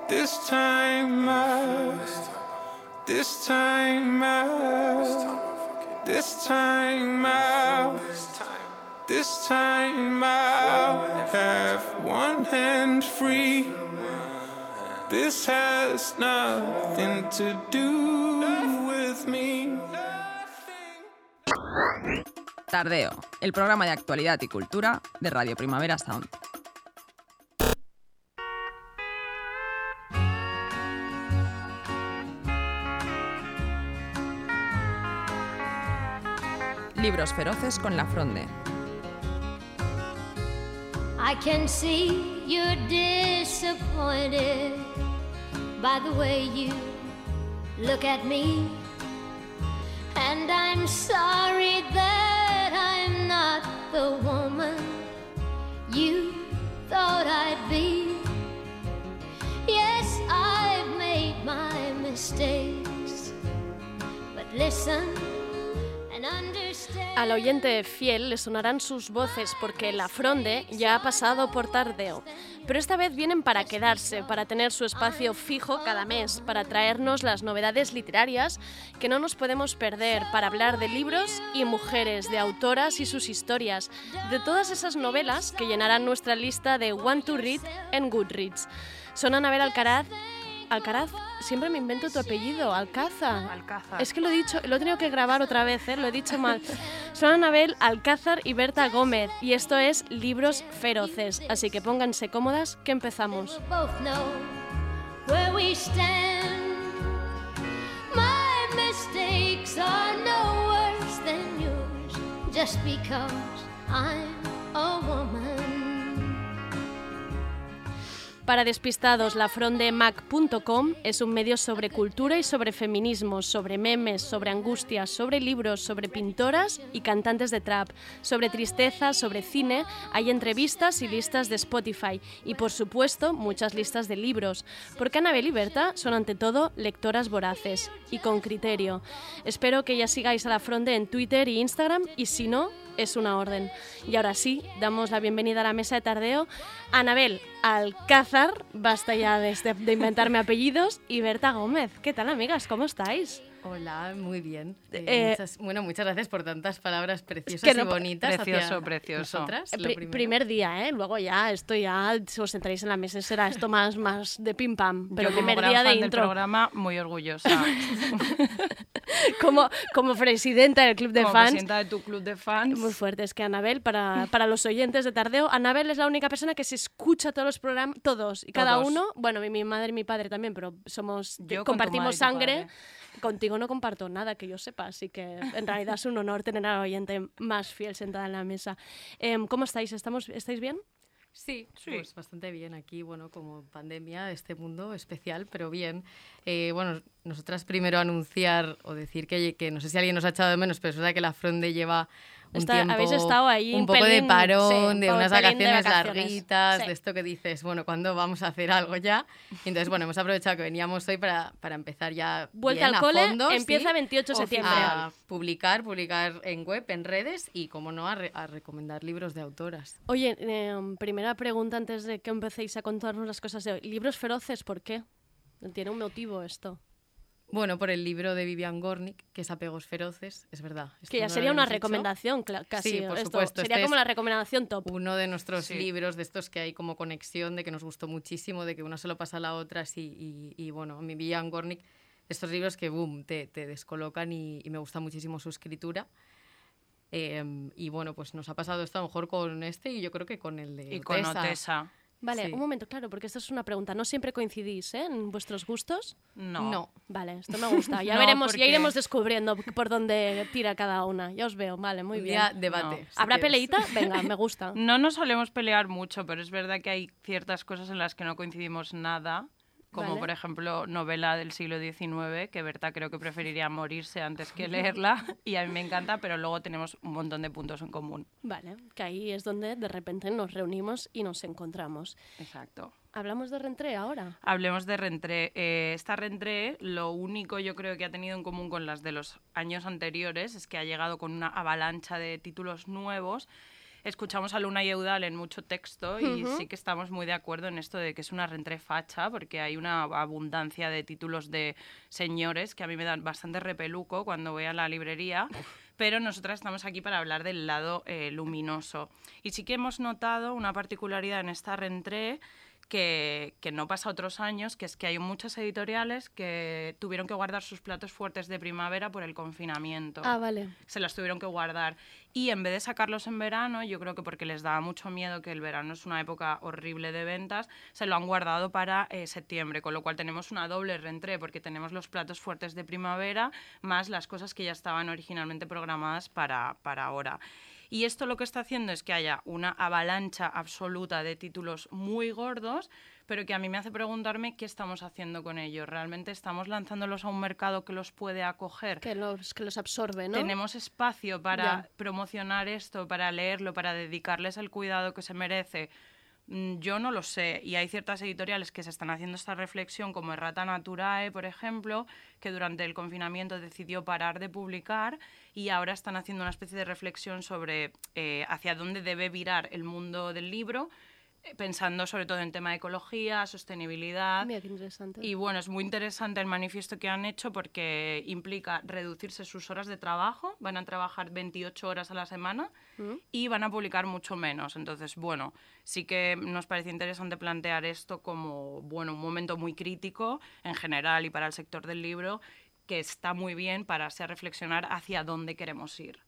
This time out. This time out. This time out. This time out. Have one hand free. This has nothing to do with me. Tardeo, el programa de actualidad y cultura de Radio Primavera Sound. Libros feroces con la fronde. I can see you're disappointed by the way you look at me. And I'm sorry that I'm not the woman you thought I'd be. Yes, I've made my mistakes. But listen. Al oyente fiel le sonarán sus voces porque La Fronde ya ha pasado por Tardeo. Pero esta vez vienen para quedarse, para tener su espacio fijo cada mes, para traernos las novedades literarias que no nos podemos perder, para hablar de libros y mujeres, de autoras y sus historias, de todas esas novelas que llenarán nuestra lista de One to Read en Goodreads. Son Anabel Alcaraz. Alcaraz, siempre me invento tu apellido, Alcázar. Alcázar. Es que lo he dicho, lo he tenido que grabar otra vez, ¿eh? lo he dicho mal. Son Anabel Alcázar y Berta Gómez y esto es Libros Feroces, así que pónganse cómodas que empezamos. We'll both know where we stand. My mistakes are no worse than yours just because I'm a woman. Para despistados, lafrondemac.com es un medio sobre cultura y sobre feminismo, sobre memes, sobre angustias, sobre libros, sobre pintoras y cantantes de trap, sobre tristeza, sobre cine, hay entrevistas y listas de Spotify y por supuesto muchas listas de libros, porque Anabel y Berta son ante todo lectoras voraces y con criterio. Espero que ya sigáis a la Fronde en Twitter y Instagram y si no, es una orden. Y ahora sí, damos la bienvenida a la mesa de tardeo Anabel Alcázar, basta ya de, de inventarme apellidos, y Berta Gómez. ¿Qué tal, amigas? ¿Cómo estáis? Hola, muy bien. Eh, Eh, muchas- bueno, muchas gracias por tantas palabras preciosas que no y bonitas. Precioso, hacia precioso. nosotras, Eh, primer día, ¿eh? Luego ya, esto ya, si os sentaréis en la mesa, será esto más, más de pim pam. Pero Yo como primer gran día de fan del intro. programa, muy orgullosa. [LAUGHS] Como, como presidenta del club de como fans. presidenta de tu club de fans. Muy fuerte, es que Anabel, para, para los oyentes de Tardeo, Anabel es la única persona que se escucha todos los programas, todos, y cada Todos. uno, bueno, mi, mi madre y mi padre también, pero somos, Yo con compartimos madre y tu sangre. padre. Contigo no comparto nada que yo sepa, así que en realidad es un honor tener al oyente más fiel sentada en la mesa. Em, ¿Cómo estáis? ¿Estamos, ¿Estáis bien? Sí, Sí. pues bastante bien aquí, bueno, como pandemia, este mundo especial, pero bien. Eh, bueno, nosotras primero anunciar o decir que, que no sé si alguien nos ha echado de menos, pero es verdad que la Fronde lleva un Está- tiempo, habéis estado ahí un poco pelín, de parón, sí, de un unas pelín de vacaciones, vacaciones, larguitas, sí. de esto que dices, bueno, ¿cuándo vamos a hacer algo ya? Y entonces, bueno, hemos aprovechado que veníamos hoy para, para empezar ya Vuelta bien, al a cole, fondo, empieza sí, 28 de septiembre. a publicar, publicar en web, en redes y, como no, a, re- a recomendar libros de autoras. Oye, eh, primera pregunta antes de que empecéis a contarnos las cosas de hoy. Libros feroces, ¿por qué? Tiene un motivo esto. Bueno, por el libro de Vivian Gornick, que es Apegos Feroces, es verdad. Que ya no sería una recomendación, cla- casi. Sí, por esto. supuesto. Sería este como la recomendación top. Uno de nuestros Sí. libros de estos que hay como conexión, de que nos gustó muchísimo, de que una se lo pasa a la otra, sí, y, y bueno, mi Vivian Gornick, estos libros que, boom, te, te descolocan y, y me gusta muchísimo su escritura. Em, y bueno, pues nos ha pasado esto a lo mejor con este y yo creo que con el de Y con Otesa. Vale, Sí. un momento, claro, porque esta es una pregunta. ¿No siempre coincidís ¿eh? en vuestros gustos? No. No. Vale, esto me gusta. Ya [LAUGHS] No, veremos, porque- ya iremos descubriendo por dónde tira cada una. Ya os veo, vale, muy bien. día debate. No. si ¿Habrá quieres. peleita? [LAUGHS] Venga, me gusta. No nos solemos pelear mucho, pero es verdad que hay ciertas cosas en las que no coincidimos nada. Como Vale. por ejemplo novela del siglo XIX, que Berta creo que preferiría morirse antes que leerla, [LAUGHS] y a mí me encanta, pero luego tenemos un montón de puntos en común. Vale, que ahí es donde de repente nos reunimos y nos encontramos. Exacto. ¿Hablamos de Rentré ahora? Hablemos de Rentré. Eh, esta Rentré, lo único yo creo que ha tenido en común con las de los años anteriores es que ha llegado con una avalancha de títulos nuevos. Escuchamos a Luna y Eudal en mucho texto y sí que estamos muy de acuerdo en esto de que es una Rentré facha porque hay una abundancia de títulos de señores que a mí me dan bastante repeluco cuando voy a la librería. Pero nosotras estamos aquí para hablar del lado eh, luminoso. Y sí que hemos notado una particularidad en esta Rentré que, que no pasa otros años, que es que hay muchas editoriales que tuvieron que guardar sus platos fuertes de primavera por el confinamiento. Ah, vale. Se las tuvieron que guardar. Y en vez de sacarlos en verano, yo creo que porque les daba mucho miedo que el verano es una época horrible de ventas, se lo han guardado para eh, septiembre, con lo cual tenemos una doble reentré, porque tenemos los platos fuertes de primavera más las cosas que ya estaban originalmente programadas para, para ahora. Y esto lo que está haciendo es que haya una avalancha absoluta de títulos muy gordos, pero que a mí me hace preguntarme qué estamos haciendo con ellos. ¿Realmente estamos lanzándolos a un mercado que los puede acoger? Que los, que los absorbe, ¿no? ¿Tenemos espacio para Ya. promocionar esto, para leerlo, para dedicarles el cuidado que se merece? Mm, Yo no lo sé. Y hay ciertas editoriales que se están haciendo esta reflexión, como Errata Naturae, por ejemplo, que durante el confinamiento decidió parar de publicar y ahora están haciendo una especie de reflexión sobre eh, hacia dónde debe virar el mundo del libro, pensando sobre todo en tema de ecología, sostenibilidad. Mira qué interesante. Y bueno, es muy interesante el manifiesto que han hecho porque implica reducirse sus horas de trabajo, van a trabajar 28 horas a la semana Mm. y van a publicar mucho menos. Entonces, bueno, sí que nos parece interesante plantear esto como, bueno, un momento muy crítico en general y para el sector del libro que está muy bien para hacer reflexionar hacia dónde queremos ir.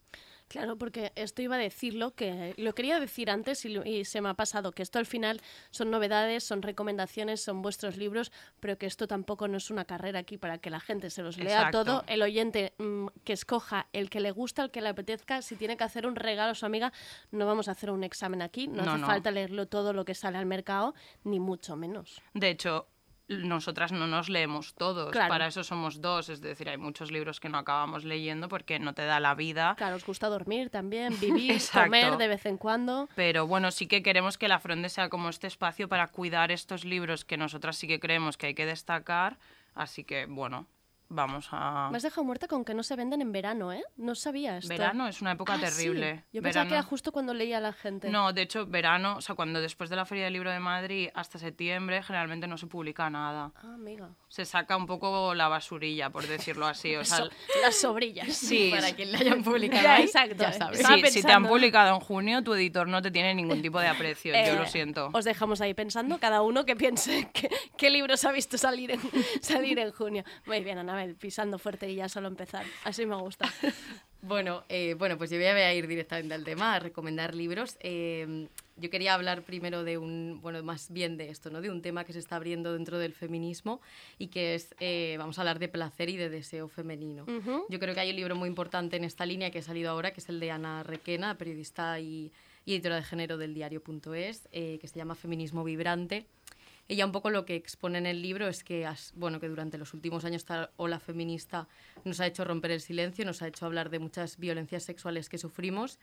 Claro, porque esto iba a decirlo, que lo quería decir antes y, lo- y se me ha pasado, que esto al final son novedades, son recomendaciones, son vuestros libros, pero que esto tampoco no es una carrera aquí para que la gente se los lea Exacto. todo. El oyente mm, que escoja el que le gusta, el que le apetezca, si tiene que hacer un regalo a su amiga, no vamos a hacer un examen aquí, no, No, hace no. falta leerlo todo lo que sale al mercado, ni mucho menos. De hecho, nosotras no nos leemos todos, Claro. para eso somos dos, es decir, hay muchos libros que no acabamos leyendo porque no te da la vida. Claro, os gusta dormir también, [LAUGHS] vivir, comer de vez en cuando. Pero bueno, sí que queremos que la Fronde sea como este espacio para cuidar estos libros que nosotras sí que creemos que hay que destacar. Así que bueno, vamos a... Me has dejado muerta con que no se venden en verano, ¿eh? No sabía esto. Verano es una época Ah, sí. terrible. Yo pensaba que Verano- era justo cuando leía a la gente. No, de hecho, verano, o sea, cuando después de la Feria del Libro de Madrid hasta septiembre, generalmente no se publica nada. Ah, amiga. Se saca un poco la basurilla, por decirlo así. O [LAUGHS] sea, So- las sobrillas. Sí, [LAUGHS] Para quien le hayan publicado Ya, exacto. ya sabes. Estaba sí, si te han publicado en junio, tu editor no te tiene ningún tipo de aprecio. Eh, yo lo siento. Os dejamos ahí pensando, cada uno que piense [LAUGHS] qué libros ha visto salir en, salir en junio. Muy bien, Pisando fuerte y ya solo empezar. Así me gusta. [LAUGHS] Bueno, eh, bueno, pues yo voy a ir directamente al tema, a recomendar libros. Eh, yo quería hablar primero de un, bueno, más bien de esto, ¿no? De un tema que se está abriendo dentro del feminismo y que es, eh, vamos a hablar de placer y de deseo femenino. Ujú. Yo creo que hay un libro muy importante en esta línea que ha salido ahora, que es el de Ana Requena, periodista y, y editora de género del diario.es, eh, que se llama Feminismo Vibrante. Ella un poco lo que expone en el libro es que, bueno, que durante los últimos años esta ola feminista nos ha hecho romper el silencio, nos ha hecho hablar de muchas violencias sexuales que sufrimos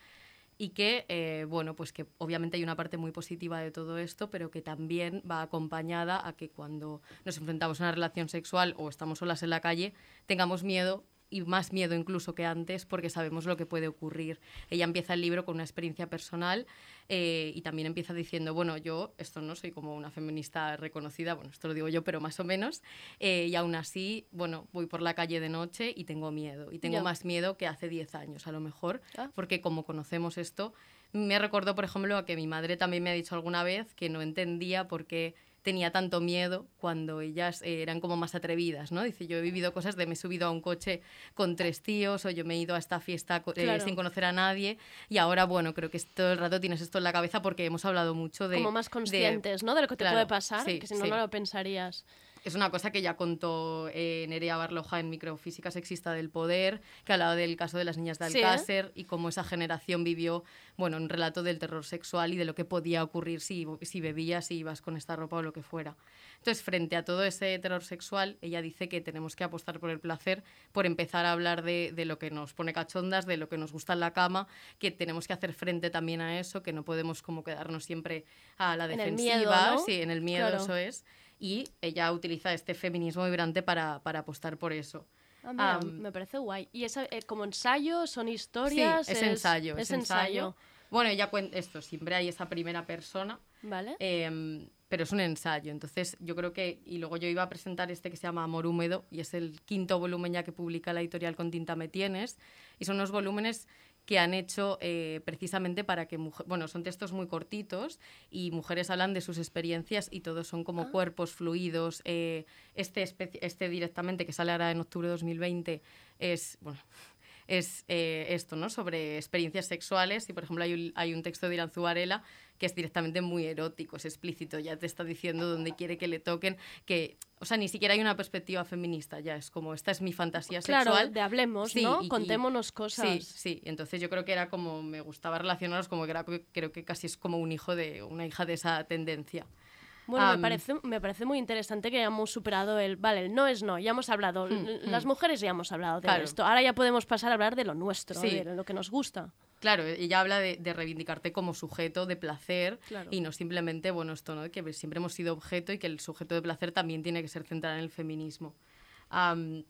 y que, eh, bueno, pues que obviamente hay una parte muy positiva de todo esto, pero que también va acompañada a que cuando nos enfrentamos a una relación sexual o estamos solas en la calle, tengamos miedo y más miedo incluso que antes porque sabemos lo que puede ocurrir. Ella empieza el libro con una experiencia personal eh, y también empieza diciendo, bueno, yo esto no soy como una feminista reconocida, bueno, esto lo digo yo, pero más o menos, eh, y aún así, bueno, voy por la calle de noche y tengo miedo, y tengo más miedo que hace 10 años a lo mejor, Ah. porque como conocemos esto, me recordó, por ejemplo, a que mi madre también me ha dicho alguna vez que no entendía por qué tenía tanto miedo cuando ellas eh, eran como más atrevidas, ¿no? Dice, yo he vivido cosas de me he subido a un coche con tres tíos o yo me he ido a esta fiesta eh, Claro. sin conocer a nadie y ahora, bueno, creo que todo el rato tienes esto en la cabeza porque hemos hablado mucho de... Como más de- conscientes, ¿no? De lo que te Claro, puede pasar, sí, que si no, sí. no lo pensarías. Es una cosa que ya contó eh, Nerea Barloja en Microfísica Sexista del Poder, que hablaba del caso de las niñas de Sí, ¿eh? Alcácer y cómo esa generación vivió bueno, un relato del terror sexual y de lo que podía ocurrir si, si bebías, si ibas con esta ropa o lo que fuera. Entonces, frente a todo ese terror sexual, ella dice que tenemos que apostar por el placer, por empezar a hablar de, de lo que nos pone cachondas, de lo que nos gusta en la cama, que tenemos que hacer frente también a eso, que no podemos como quedarnos siempre a la En el defensiva, miedo, ¿no? sí, en el miedo, Claro. eso es. Y ella utiliza este feminismo vibrante para, para apostar por eso. Ah, mira, Am, me parece guay. ¿Y es eh, como ensayo? ¿Son historias? Sí, es, ensayo, Es, es ensayo. Bueno, ella cuenta esto, siempre hay esa primera persona, ¿Vale? em, pero es un ensayo. Entonces, yo creo que. Y luego yo iba a presentar este que se llama Amor Húmedo, y es el quinto volumen ya que publica la editorial Con Tinta Me Tienes. Y son unos volúmenes que han hecho eh, precisamente para que. mujer- Bueno, son textos muy cortitos y mujeres hablan de sus experiencias y todos son como cuerpos fluidos. eh, este, este directamente que sale ahora en octubre de 2020 es. Bueno, es eh, esto, ¿no? Sobre experiencias sexuales. Y, por ejemplo, hay un, hay un texto de Iranzu Varela que es directamente muy erótico, es explícito, ya te está diciendo dónde quiere que le toquen, que, o sea, ni siquiera hay una perspectiva feminista, ya es como, esta es mi fantasía Claro, sexual. de hablemos, Sí, ¿no? y- Contémonos cosas. Sí, sí, entonces yo creo que era como, me gustaba relacionarlos como que era, creo que casi es como un hijo de, una hija de esa tendencia. Bueno, Am, me, parece, me parece muy interesante que hayamos superado el... Vale, el no es no, ya hemos hablado. l- Las mujeres ya hemos hablado de Claro. esto. Ahora ya podemos pasar a hablar de lo nuestro, Sí. de lo que nos gusta. Claro, ella habla de, de reivindicarte como sujeto de placer Claro. y no simplemente, bueno, esto, ¿no? Que siempre hemos sido objeto y que el sujeto de placer también tiene que ser centrado en el feminismo. Am,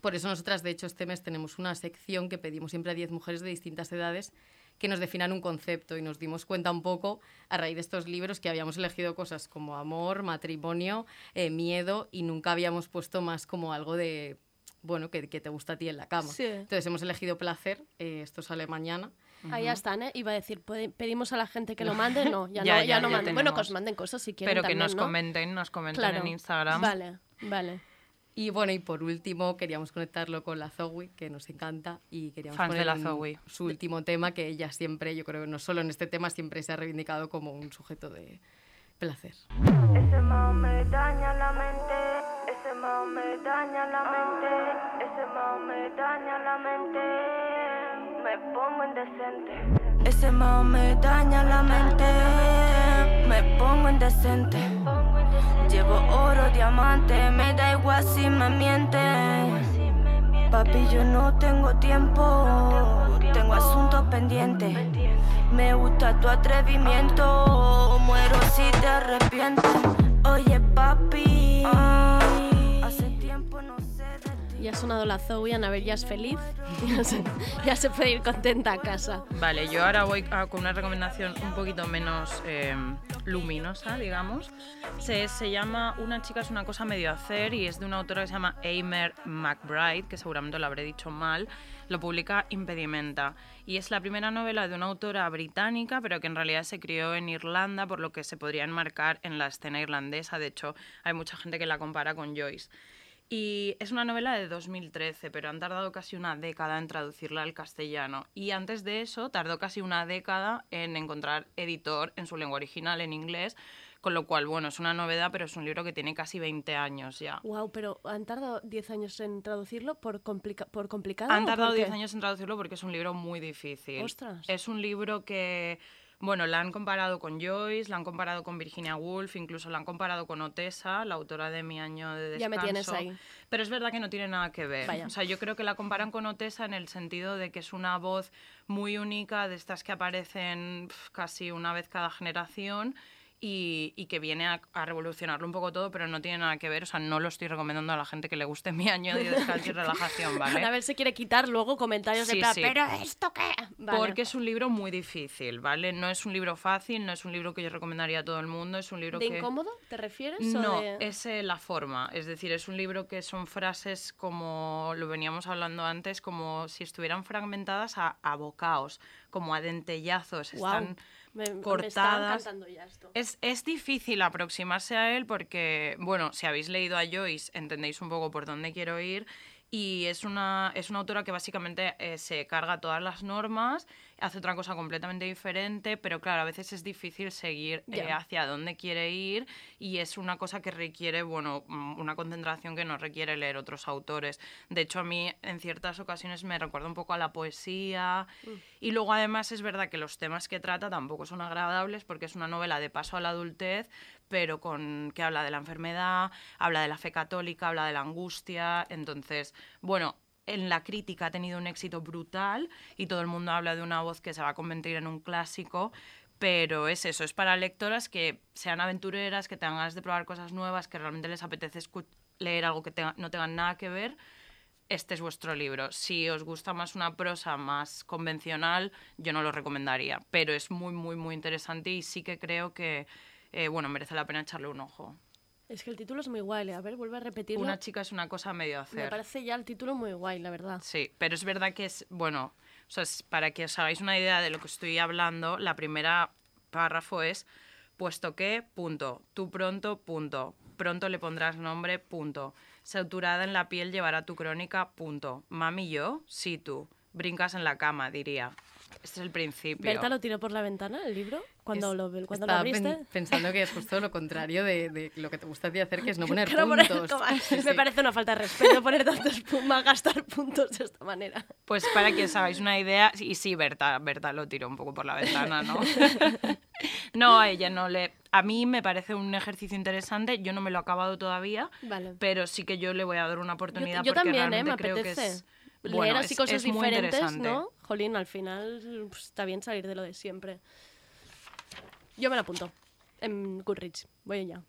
por eso nosotras, de hecho, este mes tenemos una sección que pedimos siempre a 10 mujeres de distintas edades que nos definan un concepto y nos dimos cuenta un poco a raíz de estos libros que habíamos elegido cosas como amor, matrimonio, eh, miedo y nunca habíamos puesto más como algo de, bueno, que, que te gusta a ti en la cama. Sí. Entonces hemos elegido placer, eh, esto sale mañana. Ahí ya están, ¿eh? Iba a decir, ¿puede- pedimos a la gente que lo [LAUGHS] mande. No, ya, Ya, no, ya, ya no ya manden. Bueno, que os manden cosas si quieren Pero que también, nos ¿no? comenten, nos comenten Claro. en Instagram. Vale, vale. Y bueno, y por último queríamos conectarlo con la Zoe, que nos encanta, y queríamos Fans de poner la un- Zoe. su último tema, que ella siempre, yo creo que no solo en este tema, siempre se ha reivindicado como un sujeto de placer. Ese mao me daña la mente, ese mao me daña la mente, ese mao me daña la mente, me pongo indecente. Ese mao me daña la mente, me pongo indecente. Llevo oro, diamante, me da igual si me miente. Papi, yo no tengo tiempo, tengo asuntos pendientes. Me gusta tu atrevimiento, muero si te arrepientes. Oye, papi, Ya ha sonado la Zoe, Anabel ya es feliz. [LAUGHS] Ya se, ya se puede ir contenta a casa. Vale, yo ahora voy a- con una recomendación un poquito menos eh, luminosa, digamos. Se, se llama Una chica es una cosa medio hacer y es de una autora que se llama Eimer McBride, que seguramente lo habré dicho mal. Lo publica Impedimenta y es la primera novela de una autora británica, pero que en realidad se crió en Irlanda, por lo que se podría enmarcar en la escena irlandesa. De hecho, hay mucha gente que la compara con Joyce. Y es una novela de 2013, pero han tardado casi una década en traducirla al castellano. Y antes de eso, tardó casi una década en encontrar editor en su lengua original, en inglés. Con lo cual, bueno, es una novedad, pero es un libro que tiene casi 20 años ya. Wow, pero han tardado 10 años en traducirlo por, complica por complicado. Han tardado por qué? 10 años en traducirlo porque es un libro muy difícil. Ostras. Es un libro que Bueno, la han comparado con Joyce, la han comparado con Virginia Woolf, incluso la han comparado con Otessa, la autora de Mi año de Ya descanso. me tienes ahí. Pero es verdad que no tiene nada que ver. Vaya. O sea, yo creo que la comparan con Otessa en el sentido de que es una voz muy única, de estas que aparecen casi una vez cada generación. Y, y que viene a, a revolucionarlo un poco todo, pero no tiene nada que ver. O sea, no lo estoy recomendando a la gente que le guste mi año de descanso y [LAUGHS] relajación, ¿vale? A ver si quiere quitar luego comentarios de plan, sí. pero esto qué. Vale. Porque es un libro muy difícil, ¿vale? No es un libro fácil, no es un libro que yo recomendaría a todo el mundo, es un libro ¿De que... incómodo te refieres? No, o de... es eh, la forma. Es decir, es un libro que son frases como lo veníamos hablando antes, como si estuvieran fragmentadas a, a bocaos, como a dentellazos. Guau, Están me, cortadas. ya esto. Es, es difícil aproximarse a él porque, bueno, si habéis leído a Joyce, entendéis un poco por dónde quiero ir. Y es una, es una autora que básicamente eh, se carga todas las normas, hace otra cosa completamente diferente, pero claro, a veces es difícil seguir eh, hacia dónde quiere ir y es una cosa que requiere, bueno, mm, una concentración que no requiere leer otros autores. De hecho, a mí en ciertas ocasiones me recuerda un poco a la poesía y luego además es verdad que los temas que trata tampoco son agradables porque es una novela de paso a la adultez, pero con que habla de la enfermedad, habla de la fe católica, habla de la angustia, entonces, bueno, en la crítica ha tenido un éxito brutal y todo el mundo habla de una voz que se va a convertir en un clásico, pero es eso, es para lectoras que sean aventureras, que tengan ganas de probar cosas nuevas, que realmente les apetece leer algo que tenga- no tengan nada que ver. Este es vuestro libro. Si os gusta más una prosa más convencional, yo no lo recomendaría, pero es muy, muy, muy interesante y sí que creo que, eh, bueno, merece la pena echarle un ojo. Es que el título es muy guay. A ver, vuelve a repetirlo. Una chica es una cosa medio Me hacer. parece ya el título muy guay, la verdad. Sí, pero es verdad que es, bueno, o sea, es- para que os hagáis una idea de lo que estoy hablando, la primera párrafo es, puesto que, punto, tú pronto, punto, pronto le pondrás nombre, punto, sauturada en la piel llevará tu crónica, punto, mami yo, sí tú, brincas en la cama, diría. Este es el principio. ¿Berta lo tiró por la ventana, el libro? Cuando Es- lo, cuando lo abriste. pen- pensando que es justo lo contrario de, de lo que te gusta a ti hacer, que es no [LAUGHS] poner Claro, puntos. [LAUGHS] Sí, Me parece una falta de respeto poner tantos puntos, gastar puntos de esta manera. Pues para que os hagáis una idea, y sí, Berta, Berta lo tiró un poco por la ventana, ¿no? [LAUGHS] no, a ella no le... A mí me parece un ejercicio interesante, yo no me lo he acabado todavía, Vale. pero sí que yo le voy a dar una oportunidad yo porque también, ¿eh? realmente Me creo que es... Leer bueno, así es- cosas es diferentes. ¿no? Jolín, al final pues, está bien salir de lo de siempre. Yo me lo apunto. En Goodreads. Voy ya.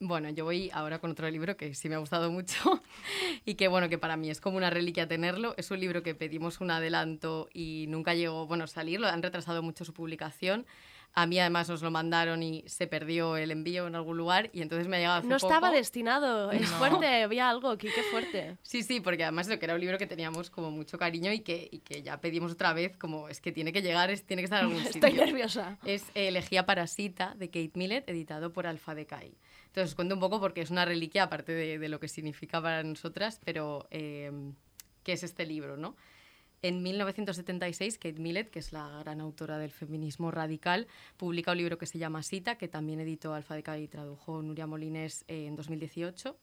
Bueno, yo voy ahora con otro libro que sí me ha gustado mucho [LAUGHS] y que bueno, que para mí es como una reliquia tenerlo. Es un libro que pedimos un adelanto y nunca llegó, bueno, a salir, lo han retrasado mucho su publicación. A mí además nos lo mandaron y se perdió el envío en algún lugar y entonces me ha llegado hace No estaba destinado. Es No. fuerte. Había algo aquí. Qué fuerte. Sí, sí, porque además lo que era un libro que teníamos como mucho cariño y que, y que ya pedimos otra vez, como es que tiene que llegar, es, tiene que estar en algún [LAUGHS] sitio. Estoy nerviosa. Es Elegía Parasita de Kate Millett, editado por Alfa Decay. Entonces os cuento un poco porque es una reliquia, aparte de, de lo que significa para nosotras, pero eh, ¿qué es este libro, no? En 1976, Kate Millett, que es la gran autora del feminismo radical, publica un libro que se llama Sita, que también editó Alfa Decay y tradujo Nuria Molines eh, en 2018.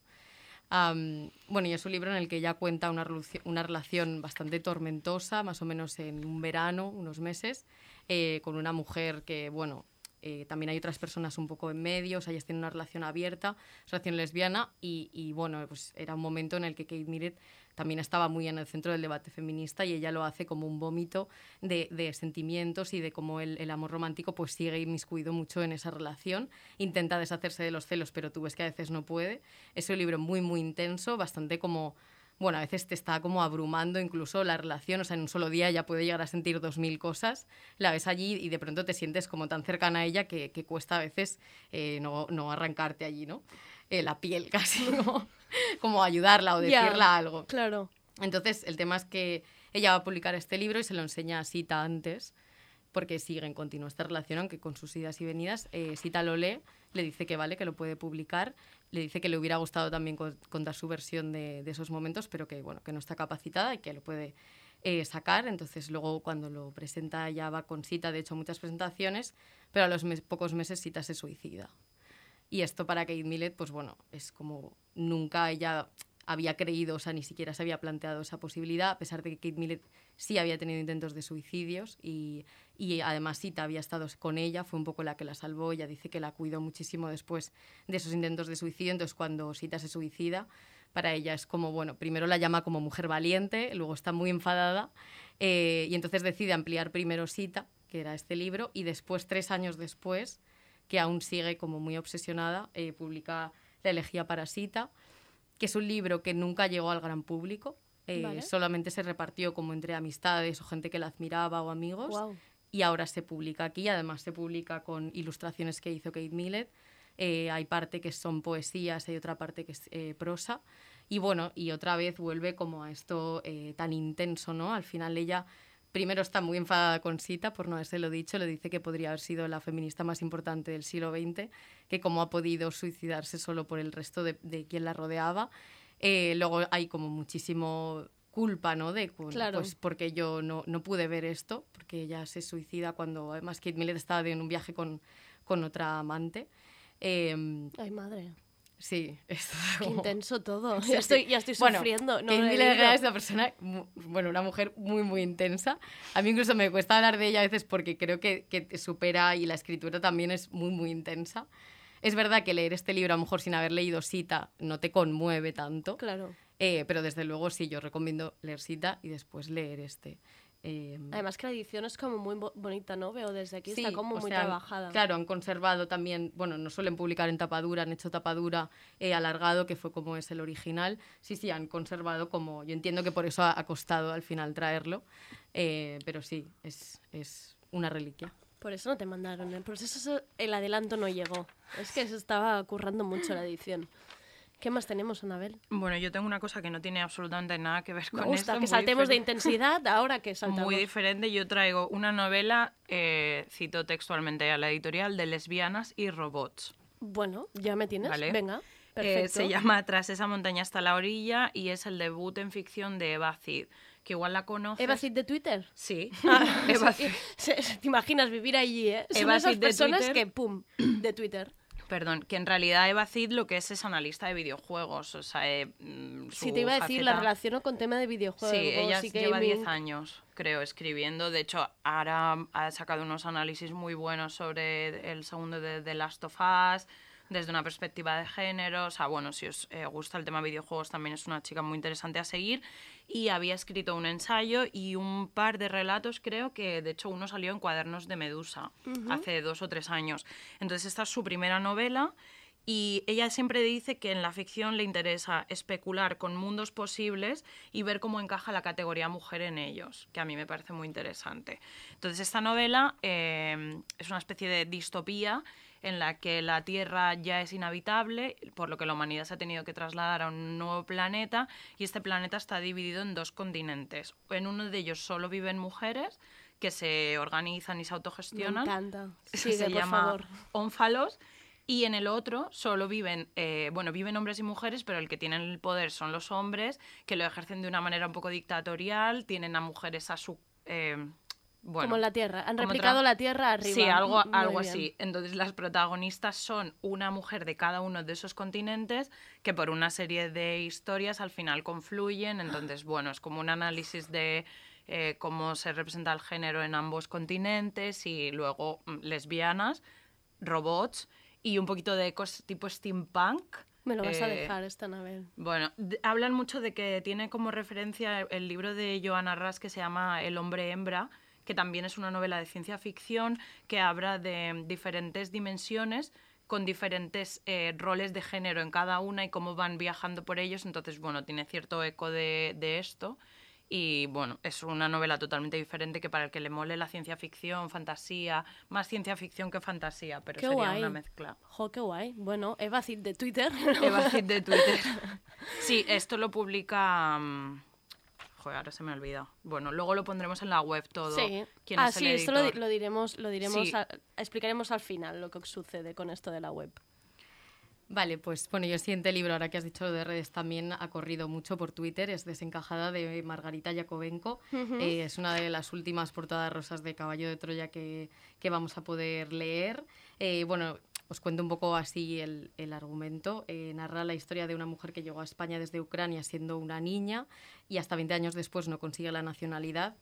Am, bueno, y es un libro en el que ella cuenta una, una relación bastante tormentosa, más o menos en un verano, unos meses, eh, con una mujer que, bueno, eh, también hay otras personas un poco en medio, o sea, ellas tienen una relación abierta, relación lesbiana, y, y, bueno, pues era un momento en el que Kate Millett también estaba muy en el centro del debate feminista y ella lo hace como un vómito de, de sentimientos y de cómo el, el amor romántico pues sigue inmiscuido mucho en esa relación. Intenta deshacerse de los celos, pero tú ves que a veces no puede. Es un libro muy, muy intenso, bastante como bueno, a veces te está como abrumando incluso la relación, o sea, en un solo día ya puede llegar a sentir dos mil cosas, la ves allí y de pronto te sientes como tan cercana a ella que, que cuesta a veces eh, no, no arrancarte allí, ¿no? Eh, la piel [LAUGHS] casi, como, como ayudarla o decirla algo. Claro. Entonces, el tema es que ella va a publicar este libro y se lo enseña a Sita antes, porque siguen continúa esta relación, aunque con sus idas y venidas. Eh, Sita lo lee, le dice que vale, que lo puede publicar, le dice que le hubiera gustado también con- contar su versión de, de esos momentos, pero que, bueno, que no está capacitada y que lo puede eh, sacar. Entonces, luego cuando lo presenta, ya va con Sita, de hecho, muchas presentaciones, pero a los mes- pocos meses Sita se suicida. Y esto para Kate Millett, pues bueno, es como nunca ella había creído, o sea, ni siquiera se había planteado esa posibilidad, a pesar de que Kate Millett sí había tenido intentos de suicidios y, y además Sita había estado con ella, fue un poco la que la salvó, ella dice que la cuidó muchísimo después de esos intentos de suicidio, entonces cuando Sita se suicida, para ella es como, bueno, primero la llama como mujer valiente, luego está muy enfadada eh, y entonces decide ampliar primero Sita, que era este libro, y después, tres años después, que aún sigue como muy obsesionada, eh, publica La elegía para Sita, que es un libro que nunca llegó al gran público, eh, Vale. solamente se repartió como entre amistades o gente que la admiraba o amigos, y ahora se publica aquí, además se publica con ilustraciones que hizo Kate Millett, eh, hay parte que son poesías, hay otra parte que es eh, prosa. Y bueno, y otra vez vuelve como a esto tan intenso, ¿no? Al final ella primero está muy enfadada con Sita por no habérselo dicho, le dice que podría haber sido la feminista más importante del siglo XX, que cómo ha podido suicidarse solo por el resto de, de quien la rodeaba. Eh, luego hay como muchísimo culpa, ¿no? De, Claro. pues porque yo no, no pude ver esto, porque ella se suicida cuando además Kate Millett estaba en un viaje con, con otra amante. Em, Ay, madre. Sí, [LAUGHS] Qué como- intenso todo. [LAUGHS] Sí. Ya estoy, ya estoy Bueno, sufriendo. No Kate era esta persona, bueno, una mujer muy, muy intensa. A mí incluso me cuesta hablar de ella a veces porque creo que, que te supera y la escritura también es muy, muy intensa. Es verdad que leer este libro, a lo mejor sin haber leído Sita, no te conmueve tanto. Claro. Eh, pero desde luego sí, yo recomiendo leer Sita y después leer este. Eh, Además que la edición es como muy bo- bonita, ¿no? Veo desde aquí, Sí, está como muy sea, trabajada. Claro, han conservado también, bueno, no suelen publicar en tapadura, han hecho tapadura eh, alargado, que fue como es el original. Sí, sí, han conservado como, yo entiendo que por eso ha, ha costado al final traerlo, eh, pero sí, es, es una reliquia. Por eso no te mandaron. ¿eh? Por eso eso- el adelanto no llegó. Es que se estaba currando mucho la edición. ¿Qué más tenemos, Anabel? Bueno, yo tengo una cosa que no tiene absolutamente nada que ver Me con gusta esto. que saltemos de intensidad ahora que [LAUGHS] saltamos. Muy diferente. Yo traigo una novela, eh, cito textualmente a la editorial, de lesbianas y robots. Bueno, ya me tienes. Vale. Venga, Eh, perfecto. se llama Tras esa montaña hasta la orilla y es el debut en ficción de Eva Cid, que igual la conoces. ¿Eva Cid de Twitter? Sí. Ah, [LAUGHS] [LAUGHS] Eva Cid. ¿Te imaginas vivir allí, eh? Son Eva esas Cid de personas Twitter. que, pum, de Twitter. Perdón, que en realidad Eva Cid lo que es es analista de videojuegos. O sea, eh, mm, te iba a decir, la relaciono con tema de videojuegos Sí, ella lleva gaming. 10 años, creo, escribiendo. De hecho, ahora ha sacado unos análisis muy buenos sobre el segundo de The Last of Us, desde una perspectiva de género. O sea, bueno, si os eh, gusta el tema videojuegos, también es una chica muy interesante a seguir. Y había escrito un ensayo y un par de relatos, creo que de hecho uno salió en Cuadernos de Medusa Ujú. hace dos o tres años. Entonces, esta es su primera novela. Y ella siempre dice que en la ficción le interesa especular con mundos posibles y ver cómo encaja la categoría mujer en ellos, que a mí me parece muy interesante. Entonces, esta novela eh, es una especie de distopía en la que la Tierra ya es inhabitable, por lo que la humanidad se ha tenido que trasladar a un nuevo planeta y este planeta está dividido en dos continentes. En uno de ellos solo viven mujeres que se organizan y se autogestionan. Me encanta. Sigue, se por llama favor. ónfalos. Y en el otro solo viven, eh, bueno, viven hombres y mujeres, pero el que tienen el poder son los hombres, que lo ejercen de una manera un poco dictatorial, tienen a mujeres a su... eh, bueno, como la Tierra. Han replicado la Tierra arriba. Sí, algo, Muy algo bien. así. Entonces las protagonistas son una mujer de cada uno de esos continentes que por una serie de historias al final confluyen. Entonces, bueno, es como un análisis de eh, cómo se representa el género en ambos continentes y luego mm, lesbianas, robots y un poquito de cosas tipo steampunk. Me lo vas a Eh, dejar esta Anabel. bueno, hablan mucho de que tiene como referencia el libro de Joanna Ras que se llama El hombre hembra, que también es una novela de ciencia ficción que habla de diferentes dimensiones con diferentes eh, roles de género en cada una y cómo van viajando por ellos. Entonces, bueno, tiene cierto eco de, de esto. Y bueno, es una novela totalmente diferente que para el que le mole la ciencia ficción, fantasía, más ciencia ficción que fantasía, pero Qué sería guay. una mezcla. Jo, qué guay. Bueno, Eva Cid de Twitter. [LAUGHS] Eva Cid de Twitter. [LAUGHS] Sí, esto lo publica. mm, Joder, ahora se me ha olvidado. Bueno, luego lo pondremos en la web todo. Sí. quién Ah, es el sí, esto lo, diremos, lo diremos, Sí. a- explicaremos al final lo que sucede con esto de la web. Vale, pues bueno, yo el siguiente libro, ahora que has dicho lo de redes, también ha corrido mucho por Twitter, es Desencajada de Margarita Yakovenko. Ujú. Eh, es una de las últimas portadas rosas de Caballo de Troya que, que vamos a poder leer. Eh, bueno, os cuento un poco así el, el argumento. Eh, narra la historia de una mujer que llegó a España desde Ucrania siendo una niña y hasta 20 años después no consigue la nacionalidad.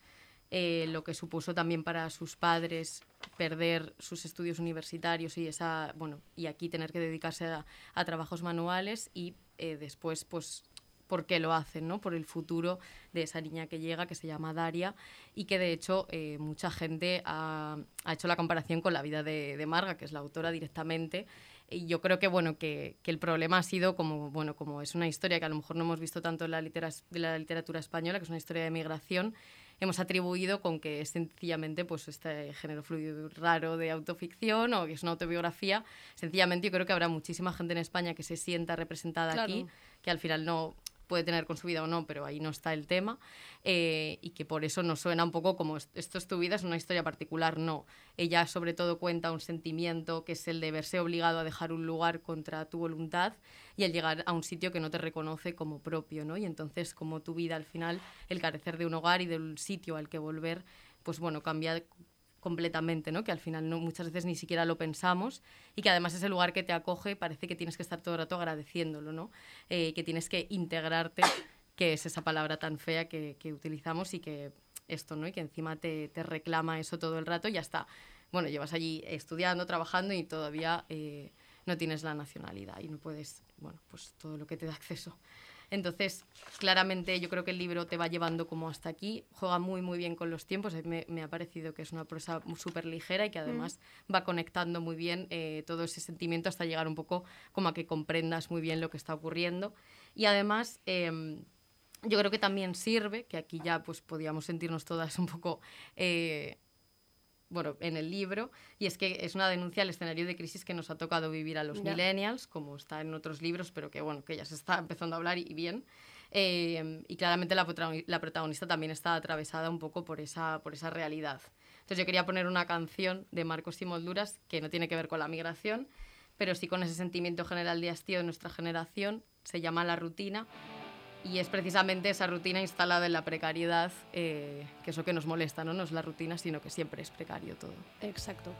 eh, lo que supuso también para sus padres perder sus estudios universitarios y esa bueno y aquí tener que dedicarse a, trabajos manuales y eh, después pues por qué lo hacen, ¿no? Por el futuro de esa niña que llega, que se llama Daria, y que de hecho eh, mucha gente ha, ha hecho la comparación con la vida de, de Marga, que es la autora directamente. Y yo creo que, bueno, que, que el problema ha sido como, bueno, como es una historia que a lo mejor no hemos visto tanto en la, litera, de la literatura española, que es una historia de migración, hemos atribuido con que es sencillamente pues este género fluido raro de autoficción o que es una autobiografía. Sencillamente yo creo que habrá muchísima gente en España que se sienta representada Claro. aquí, que al final no puede tener con su vida o no, pero ahí no está el tema, eh, y que por eso nos suena un poco como "Est- esto es tu vida, es una historia particular, no. Ella sobre todo cuenta un sentimiento que es el de verse obligado a dejar un lugar contra tu voluntad y el llegar a un sitio que no te reconoce como propio, ¿no? Y entonces como tu vida al final, el carecer de un hogar y de un sitio al que volver, pues bueno, cambia completamente, ¿no? Que al final no, muchas veces ni siquiera lo pensamos y que además ese lugar que te acoge parece que tienes que estar todo el rato agradeciéndolo, ¿no? Eh, que tienes que integrarte, que es esa palabra tan fea que, que utilizamos y que esto, ¿no? Y que encima te, te reclama eso todo el rato y ya está. Bueno, llevas allí estudiando, trabajando y todavía eh, no tienes la nacionalidad y no puedes, bueno, pues todo lo que te da acceso. Entonces, claramente yo creo que el libro te va llevando como hasta aquí, juega muy muy bien con los tiempos, mí me, me ha parecido que es una prosa súper ligera y que además va conectando muy bien eh, todo ese sentimiento hasta llegar un poco como a que comprendas muy bien lo que está ocurriendo. Y además, em, yo creo que también sirve, que aquí ya pues podíamos sentirnos todas un poco... eh, bueno, en el libro, y es que es una denuncia al escenario de crisis que nos ha tocado vivir a los Ya. millennials, como está en otros libros, pero que bueno, que ya se está empezando a hablar y, bien. Eh, y claramente la, la protagonista también está atravesada un poco por esa, por esa realidad. Entonces yo quería poner una canción de Marcos y Molduras que no tiene que ver con la migración, pero sí con ese sentimiento general de hastío de nuestra generación. Se llama La Rutina y es precisamente esa rutina instalada en la precariedad, eh, que es lo que nos molesta, ¿no? No es la rutina, sino que siempre es precario todo. Exacto.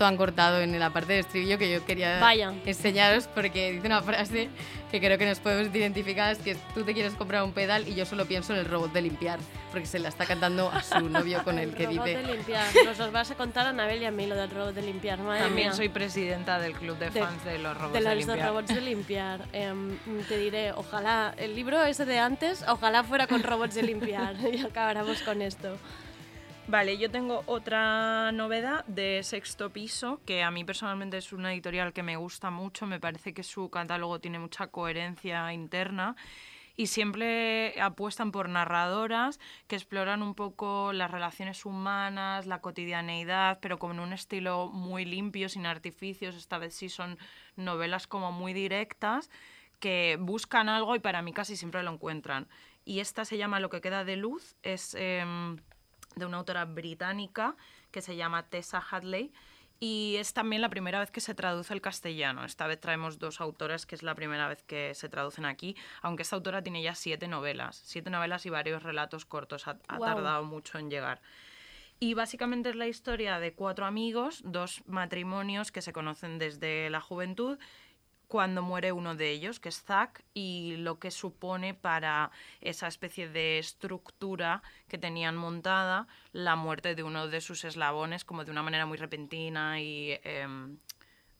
Justo han cortado en la parte de estribillo que yo quería Vaya. enseñaros porque dice una frase que creo que nos podemos identificar, es que tú te quieres comprar un pedal y yo solo pienso en el robot de limpiar, porque se la está cantando a su novio con el que robot vive. de limpiar. Nos los vas a contar a Anabel y a mí lo del robot de limpiar. Madre También mía. soy presidenta del club de De- fans de los robots de de, los limpiar. robots de limpiar. Em, te diré, ojalá el libro ese de antes, ojalá fuera con robots de limpiar [LAUGHS] y acabáramos con esto. Vale, yo tengo otra novedad de Sexto Piso, que a mí personalmente es una editorial que me gusta mucho, me parece que su catálogo tiene mucha coherencia interna y siempre apuestan por narradoras que exploran un poco las relaciones humanas, la cotidianeidad, pero con un estilo muy limpio, sin artificios, esta vez sí son novelas como muy directas que buscan algo y para mí casi siempre lo encuentran. Y esta se llama Lo que queda de luz, es em, de una autora británica que se llama Tessa Hadley y es también la primera vez que se traduce al castellano. Esta vez traemos dos autoras que es la primera vez que se traducen aquí, aunque esta autora tiene ya siete novelas, siete novelas y varios relatos cortos, ha, tardado mucho en llegar. Y básicamente es la historia de cuatro amigos, dos matrimonios que se conocen desde la juventud, cuando muere uno de ellos, que es Zack, y lo que supone para esa especie de estructura que tenían montada la muerte de uno de sus eslabones, como de una manera muy repentina y em,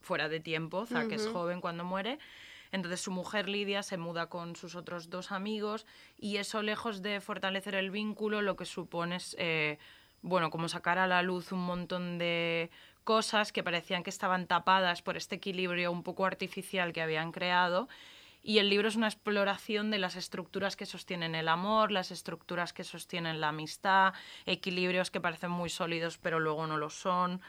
fuera de tiempo. Zack es Ujú. joven cuando muere. Entonces su mujer Lidia se muda con sus otros dos amigos y eso lejos de fortalecer el vínculo lo que supone es, eh, bueno, como sacar a la luz un montón de cosas que parecían que estaban tapadas por este equilibrio un poco artificial que habían creado. Y el libro es una exploración de las estructuras que sostienen el amor, las estructuras que sostienen la amistad, equilibrios que parecen muy sólidos pero luego no lo son.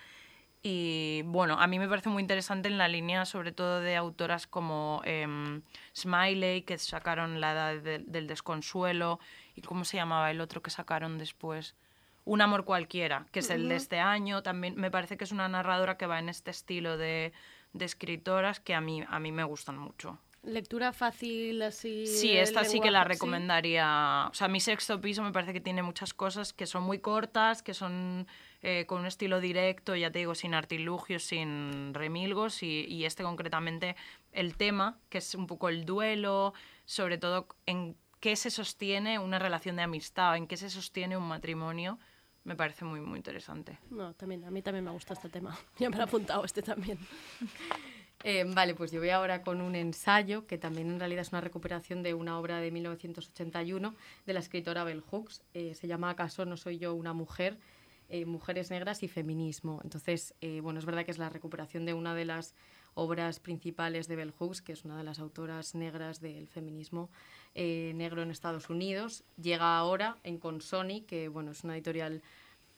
Y bueno, a mí me parece muy interesante en la línea, sobre todo de autoras como em, Smiley, que sacaron La Edad de- del Desconsuelo, y cómo se llamaba el otro que sacaron después. Un amor cualquiera, que es el de este año. También me parece que es una narradora que va en este estilo de, de escritoras que a mí, a mí me gustan mucho. Lectura fácil, así. Sí, esta sí que la lenguaje, sí. recomendaría. O sea, mi sexto piso me parece que tiene muchas cosas que son muy cortas, que son eh, con un estilo directo, ya te digo, sin artilugios, sin remilgos. Y, y este concretamente, el tema, que es un poco el duelo, sobre todo en qué se sostiene una relación de amistad, en qué se sostiene un matrimonio, me parece muy, muy interesante. No, también, a mí también me gusta este tema. [LAUGHS] Ya me lo he apuntado este también. [LAUGHS] Eh, vale, pues yo voy ahora con un ensayo que también en realidad es una recuperación de una obra de 1981 de la escritora Bell Hooks. Eh, se llama ¿Acaso no soy yo una mujer? Eh, Mujeres negras y feminismo. Entonces, eh, bueno, es verdad que es la recuperación de una de las obras principales de Bell Hooks, que es una de las autoras negras del feminismo eh, negro en Estados Unidos. Llega ahora en Consoni, que bueno, es una editorial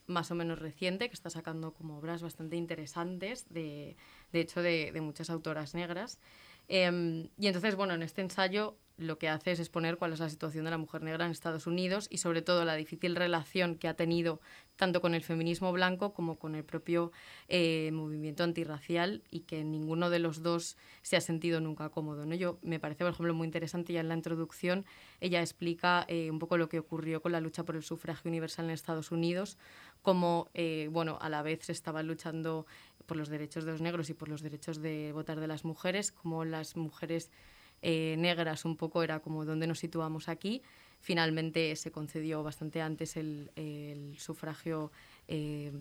más o menos reciente, que está sacando como obras bastante interesantes, de, de hecho, de, de muchas autoras negras. Em, y entonces, bueno, en este ensayo lo que hace es exponer cuál es la situación de la mujer negra en Estados Unidos y sobre todo la difícil relación que ha tenido tanto con el feminismo blanco como con el propio eh, movimiento antirracial y que ninguno de los dos se ha sentido nunca cómodo. ¿no? Yo me parece, por ejemplo, muy interesante ya en la introducción, ella explica eh, un poco lo que ocurrió con la lucha por el sufragio universal en Estados Unidos, cómo, eh, bueno, a la vez se estaba luchando por los derechos de los negros y por los derechos de votar de las mujeres, como las mujeres eh, negras un poco era como dónde nos situamos aquí. Finalmente se concedió bastante antes el, el sufragio eh,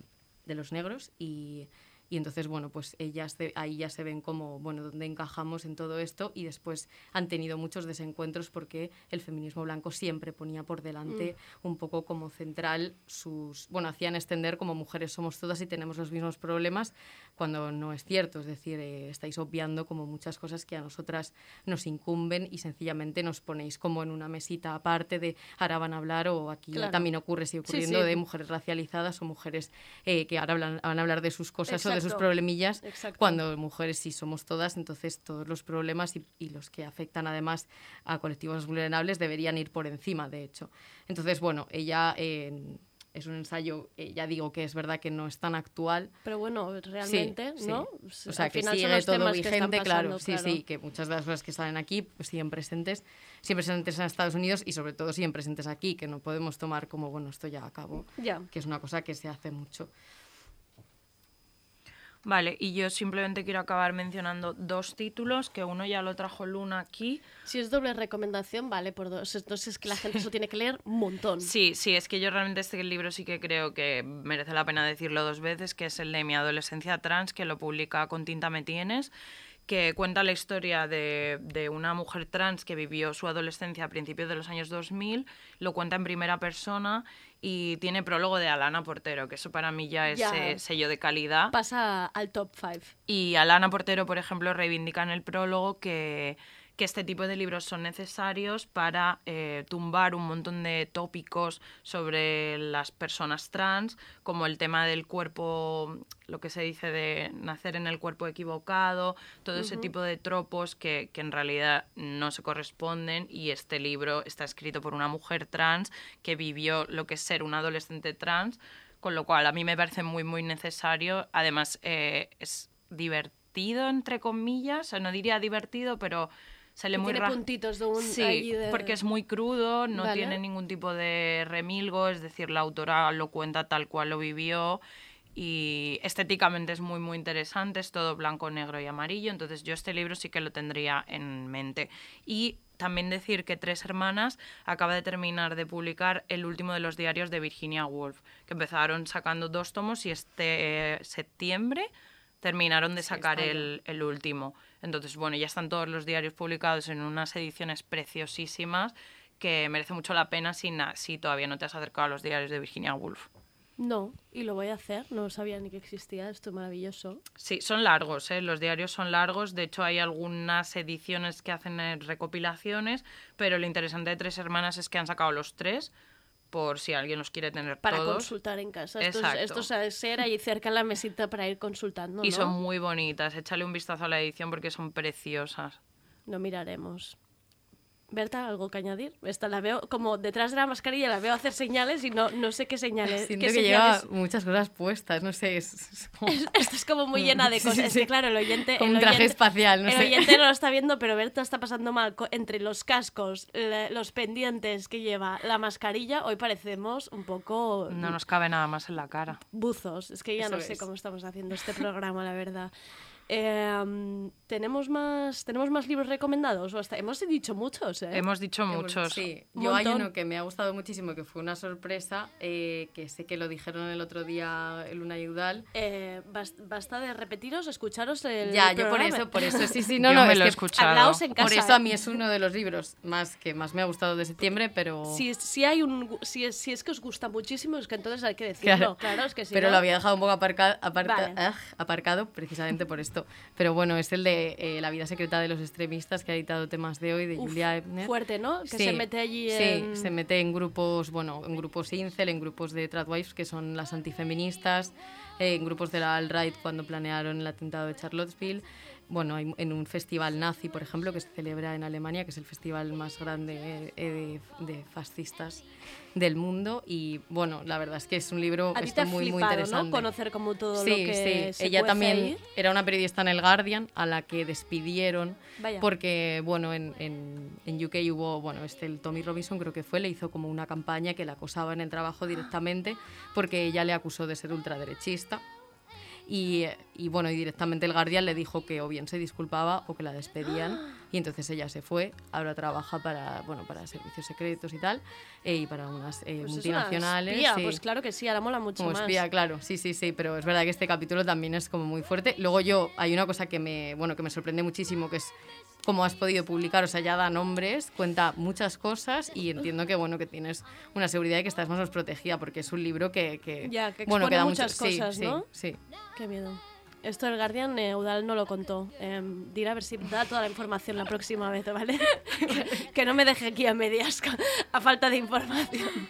de los negros y, y entonces, bueno, pues ellas de- ahí ya se ven como, bueno, dónde encajamos en todo esto y después han tenido muchos desencuentros porque el feminismo blanco siempre ponía por delante un poco como central sus, bueno, hacían extender como mujeres somos todas y tenemos los mismos problemas cuando no es cierto, es decir, eh, estáis obviando como muchas cosas que a nosotras nos incumben y sencillamente nos ponéis como en una mesita aparte de ahora van a hablar o aquí Claro. también ocurre, sigue ocurriendo sí. de mujeres racializadas o mujeres eh, que ahora hablan- van a hablar de sus cosas o de sus problemillas, Exacto. cuando mujeres sí somos todas, entonces todos los problemas y, y los que afectan además a colectivos vulnerables deberían ir por encima, de hecho. Entonces, bueno, ella eh, es un ensayo, eh, ya digo que es verdad que no es tan actual, Pero bueno, realmente, sí. ¿no? O sea, Al que final sigue todo vigente, claro. Sí, claro. sí, que muchas de las cosas que salen aquí pues, siguen presentes, siempre presentes en Estados Unidos y sobre todo siguen presentes aquí, que no podemos tomar como, bueno, esto ya acabó, Ya. que es una cosa que se hace mucho. Vale, y yo simplemente quiero acabar mencionando dos títulos, que uno ya lo trajo Luna aquí. Si es doble recomendación, vale, por dos. Entonces es que la gente eso tiene que leer un montón. Sí, sí, es que yo realmente este libro sí que creo que merece la pena decirlo dos veces, que es el de Mi adolescencia trans, que lo publica con Tinta Me Tienes, que cuenta la historia de, de una mujer trans que vivió su adolescencia a principios de los años 2000, lo cuenta en primera persona y tiene prólogo de Alana Portero, que eso para mí ya es eh, sello de calidad. Pasa al top 5. Y Alana Portero, por ejemplo, reivindica en el prólogo que, que este tipo de libros son necesarios para eh, tumbar un montón de tópicos sobre las personas trans, como el tema del cuerpo, lo que se dice de nacer en el cuerpo equivocado, todo ese tipo de tropos que, que en realidad no se corresponden y este libro está escrito por una mujer trans que vivió lo que es ser una adolescente trans, con lo cual a mí me parece muy, muy necesario. Además, eh, es divertido, entre comillas, o no diría divertido, pero sale muy tiene puntitos de un Sí, de- porque es muy crudo, no Vale. tiene ningún tipo de remilgo, es decir, la autora lo cuenta tal cual lo vivió y estéticamente es muy muy interesante, es todo blanco, negro y amarillo, entonces yo este libro sí que lo tendría en mente. Y también decir que Tres Hermanas acaba de terminar de publicar el último de los diarios de Virginia Woolf, que empezaron sacando dos tomos y este eh, septiembre terminaron de sacar el, el último. Entonces, bueno, ya están todos los diarios publicados en unas ediciones preciosísimas que merece mucho la pena si, si todavía no te has acercado a los diarios de Virginia Woolf. No, y lo voy a hacer. No sabía ni que existía esto maravilloso. Sí, son largos, ¿eh? los diarios son largos. De hecho, hay algunas ediciones que hacen eh, recopilaciones, pero lo interesante de Tres Hermanas es que han sacado los tres, por si alguien los quiere tener Para todos. consultar en casa. Exacto. esto es a ser ahí cerca en la mesita para ir consultando. Y ¿no? son muy bonitas. Échale un vistazo a la edición porque son preciosas. Lo miraremos. Berta, ¿algo que añadir? Esta la veo como detrás de la mascarilla, la veo hacer señales y no, no sé qué señales. Siento qué que lleva señales- muchas cosas puestas, no sé, es, es como, Esto es como muy llena de Sí, cosas. sí, Es que, claro, el oyente. como el un traje oyente- espacial, no el sé. oyente no lo está viendo, pero Berta está pasando mal entre los cascos, la- los pendientes que lleva, la mascarilla. Hoy parecemos un poco No nos cabe nada más en la cara. buzos. Es que ya Eso no sé cómo estamos haciendo este programa, la verdad. Eh, ¿tenemos, más, ¿Tenemos más libros recomendados? O hasta, hemos dicho muchos, ¿eh? Hemos dicho muchos. Sí, Un yo hay uno que me ha gustado muchísimo, que fue una sorpresa, eh, que sé que lo dijeron el otro día el Luna Yudal. Eh, bas- basta de repetiros, escucharos el Ya, yo por eso, por eso, sí, sí, [LAUGHS] no, Yo no, me es lo he escuchado. hablaos en casa. por eso a ¿eh? mí es uno de los libros más que más me ha gustado de septiembre, pero... Si, si hay un si es, si es que os gusta muchísimo, es que entonces hay que decirlo. Claro, es que si pero no- lo había dejado un poco aparca- aparta- Vale. ah, aparcado precisamente por esto. Pero bueno, es el de eh, La vida secreta de los extremistas que ha editado temas de hoy de Uf, Julia Ebner. fuerte, ¿no? Que Sí, se mete allí Sí, en... se mete en grupos, bueno, en grupos incel, en grupos de tradwives que son las antifeministas, eh, en grupos de la alt-right cuando planearon el atentado de Charlottesville. Bueno, hay- en un festival nazi, por ejemplo, que se celebra en Alemania, que es el festival más grande eh, de, de fascistas del mundo. Y bueno, la verdad es que es un libro A ti te muy, muy flipado, interesante. ¿no? Conocer como todo sí, lo que sí. se Ella también era una periodista en el Guardian a la que despidieron Vaya. porque bueno en, en, en UK hubo bueno este el Tommy Robinson creo que fue le hizo como una campaña que la acosaba en el trabajo directamente porque ella le acusó de ser ultraderechista y, y bueno y directamente el Guardian le dijo que o bien se disculpaba o que la despedían y entonces ella se fue ahora trabaja para bueno para servicios secretos y tal eh, y para unas eh, Pues es una multinacionales espía, sí. Pues claro que sí, ahora mola mucho Como más. espía, claro, sí, sí, sí, pero es verdad que este capítulo también es como muy fuerte. Luego yo, hay una cosa que me, bueno, que me sorprende muchísimo, que es cómo has podido publicar, o sea, ya da nombres, cuenta muchas cosas y entiendo que, bueno, que tienes una seguridad de que estás más protegida, porque es un libro que, que Ya, que bueno, expone da muchas mucho, sí, cosas, sí, ¿no? Sí, Qué miedo. Esto el Guardian, eh, Udal no lo contó. Eh, dirá a ver si da toda la información la próxima vez, ¿vale? [LAUGHS] que, que no me deje aquí a medias [LAUGHS] a falta de información.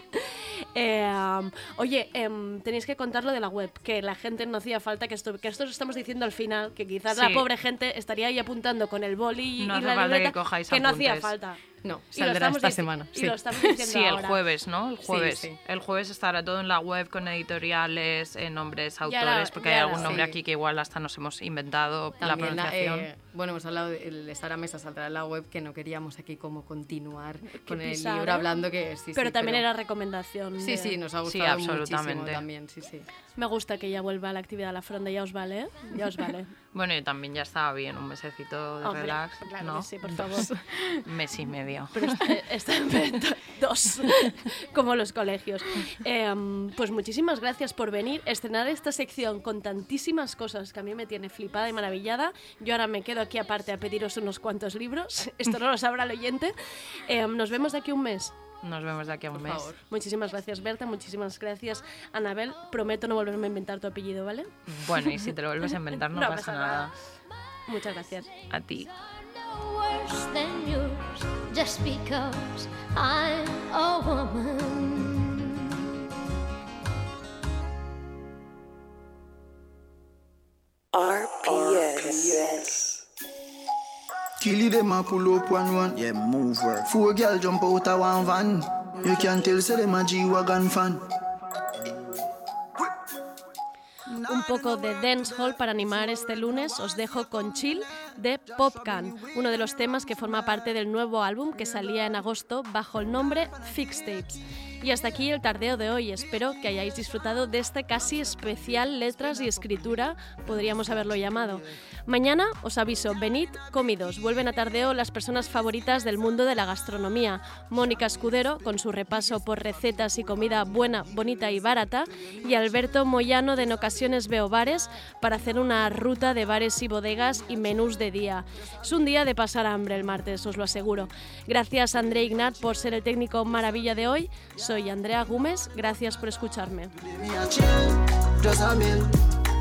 Eh, um, oye, em, tenéis que contar lo de la web, que la gente no hacía falta, que esto, que esto lo estamos diciendo al final, que quizás la Sí. pobre gente estaría ahí apuntando con el boli No y hace la falta que libreta, cojáis no hacía falta. No, Y saldrá esta semana. Y sí. lo estamos diciendo Sí, el ahora. jueves, ¿no? El Sí, jueves. sí. El jueves estará todo en la web con editoriales, eh, nombres, autores, la- porque ya hay la- algún nombre Sí. aquí que igual hasta nos hemos inventado la También, pronunciación. eh, bueno, hemos hablado de, el Sara Mesa saldrá en la web que no queríamos aquí como continuar con el pisar, libro ¿eh? hablando que sí, pero sí, también era recomendación. Sí, de- sí, nos ha Sí, gustado muchísimo absolutamente. también, sí, sí. Me gusta que ya vuelva a la actividad a la fronda, ya os vale, ¿eh? Ya os vale. [LAUGHS] Bueno, y también ya estaba bien, un mesecito de Hombre, relax, claro ¿no? que sí, por favor. [LAUGHS] Mes y medio. Pero está, está- dos, [LAUGHS] como los colegios. Eh, pues muchísimas gracias por venir, estrenar esta sección con tantísimas cosas que a mí me tiene flipada y maravillada. Yo ahora me quedo aquí aparte a pediros unos cuantos libros. [LAUGHS] Esto no lo sabrá el oyente. Eh, nos vemos de aquí a un mes. Nos vemos de aquí a un Por mes. favor. Muchísimas gracias, Berta. Muchísimas gracias, Anabel. Prometo no volverme a inventar tu apellido, ¿vale? Bueno, y si [LAUGHS] te lo vuelves a inventar no, No pasa, pasa nada. nada. Muchas gracias. A ti. no worse Killy them a pull up one one. Yeah, move work. Four girl jump out of one van. You can tell say them a G-Wagon fan. un poco de dancehall para animar este lunes, os dejo con Chill de Popcan, uno de los temas que forma parte del nuevo álbum que salía en agosto bajo el nombre Fix Tapes. Y hasta aquí el tardeo de hoy. Espero que hayáis disfrutado de este casi especial letras y escritura, podríamos haberlo llamado. Mañana os aviso, venid comidos. Vuelven a tardeo las personas favoritas del mundo de la gastronomía. Mónica Escudero, con su repaso por recetas y comida buena, bonita y barata. Y Alberto Moyano, de En ocasiones veo bares, para hacer una ruta de bares y bodegas y menús de día. Es un día de pasar hambre el martes, os lo aseguro. Gracias André Ignat por ser el técnico maravilla de hoy. Andrea Gómez, gracias por escucharme. Me a chill, just a bill.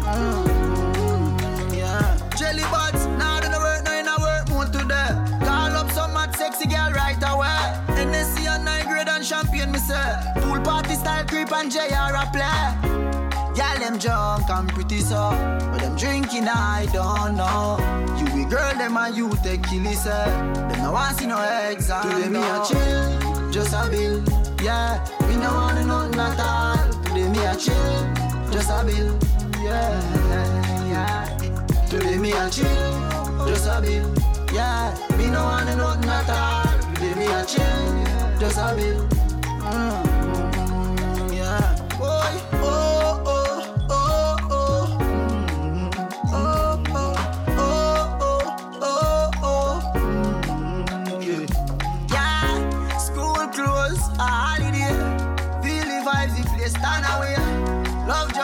Mm, yeah. Jelly buds, now nah, do the work, now in a work mood today. Call up some mad sexy girl right away. NSC and nine grade and champagne, me say. Pool party style creep and JR a play. Y'all them drunk and pretty so But them drinking I don't know You be girl them and you take kill it say Them no want see no exam Today me a chill, just a bill Yeah, we no want nothing at all. Today me a chill, just a bill. Yeah, yeah. Today me a chill, just a bill. Yeah, me no want nothing at all. Today me a chill, just a bill. Mm,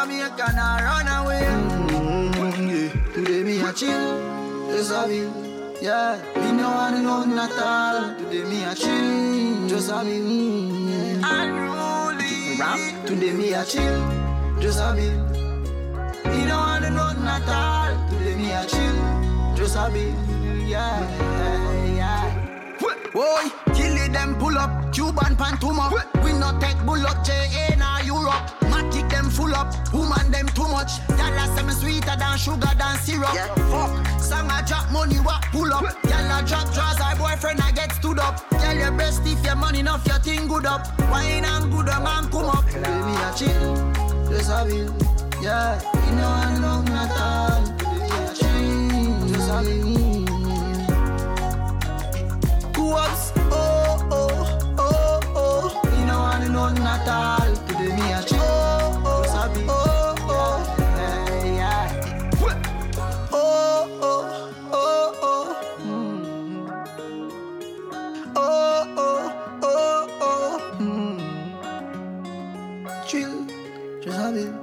Jamaica, and run away. Mm, yeah. Today me a chill, just a bill. Yeah, me no want nothing at all. Today me a chill, just a bill. Mm, Unruly. Rap. Today me a chill, just a bill. Me no want nothing at all. Today me a chill, just a bill. Yeah, yeah. Boy, it, them pull up. Cuban pantuma. We not take bull up, JA na Europe. Matic them full up. Woman them too much. Y'all them sweeter than sugar than syrup. Yeah. Fuck. Song I drop money, what pull up. Y'all a drop draws, our boyfriend I get stood up. Y'all your best if your money enough, your thing good up. Wine and good, a man come up. Me a chill, just a bill. Yeah, you know I know not all. Today me a chill, just a bill. You at all. Today me a chill, oh, oh, just a. Oh, oh, yeah, yeah. Oh, oh, oh, oh. Mm. Oh, oh, oh, oh. Mm. Chill, a bill.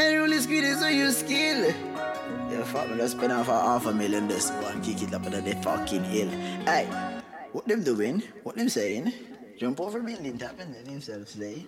And really speed is so you skill. Yeah, fuck me, let's spend off a half a million this one, kick it up into the fucking hill. Hey, what them doing? What them saying? Jump over me, they dapping themselves, they.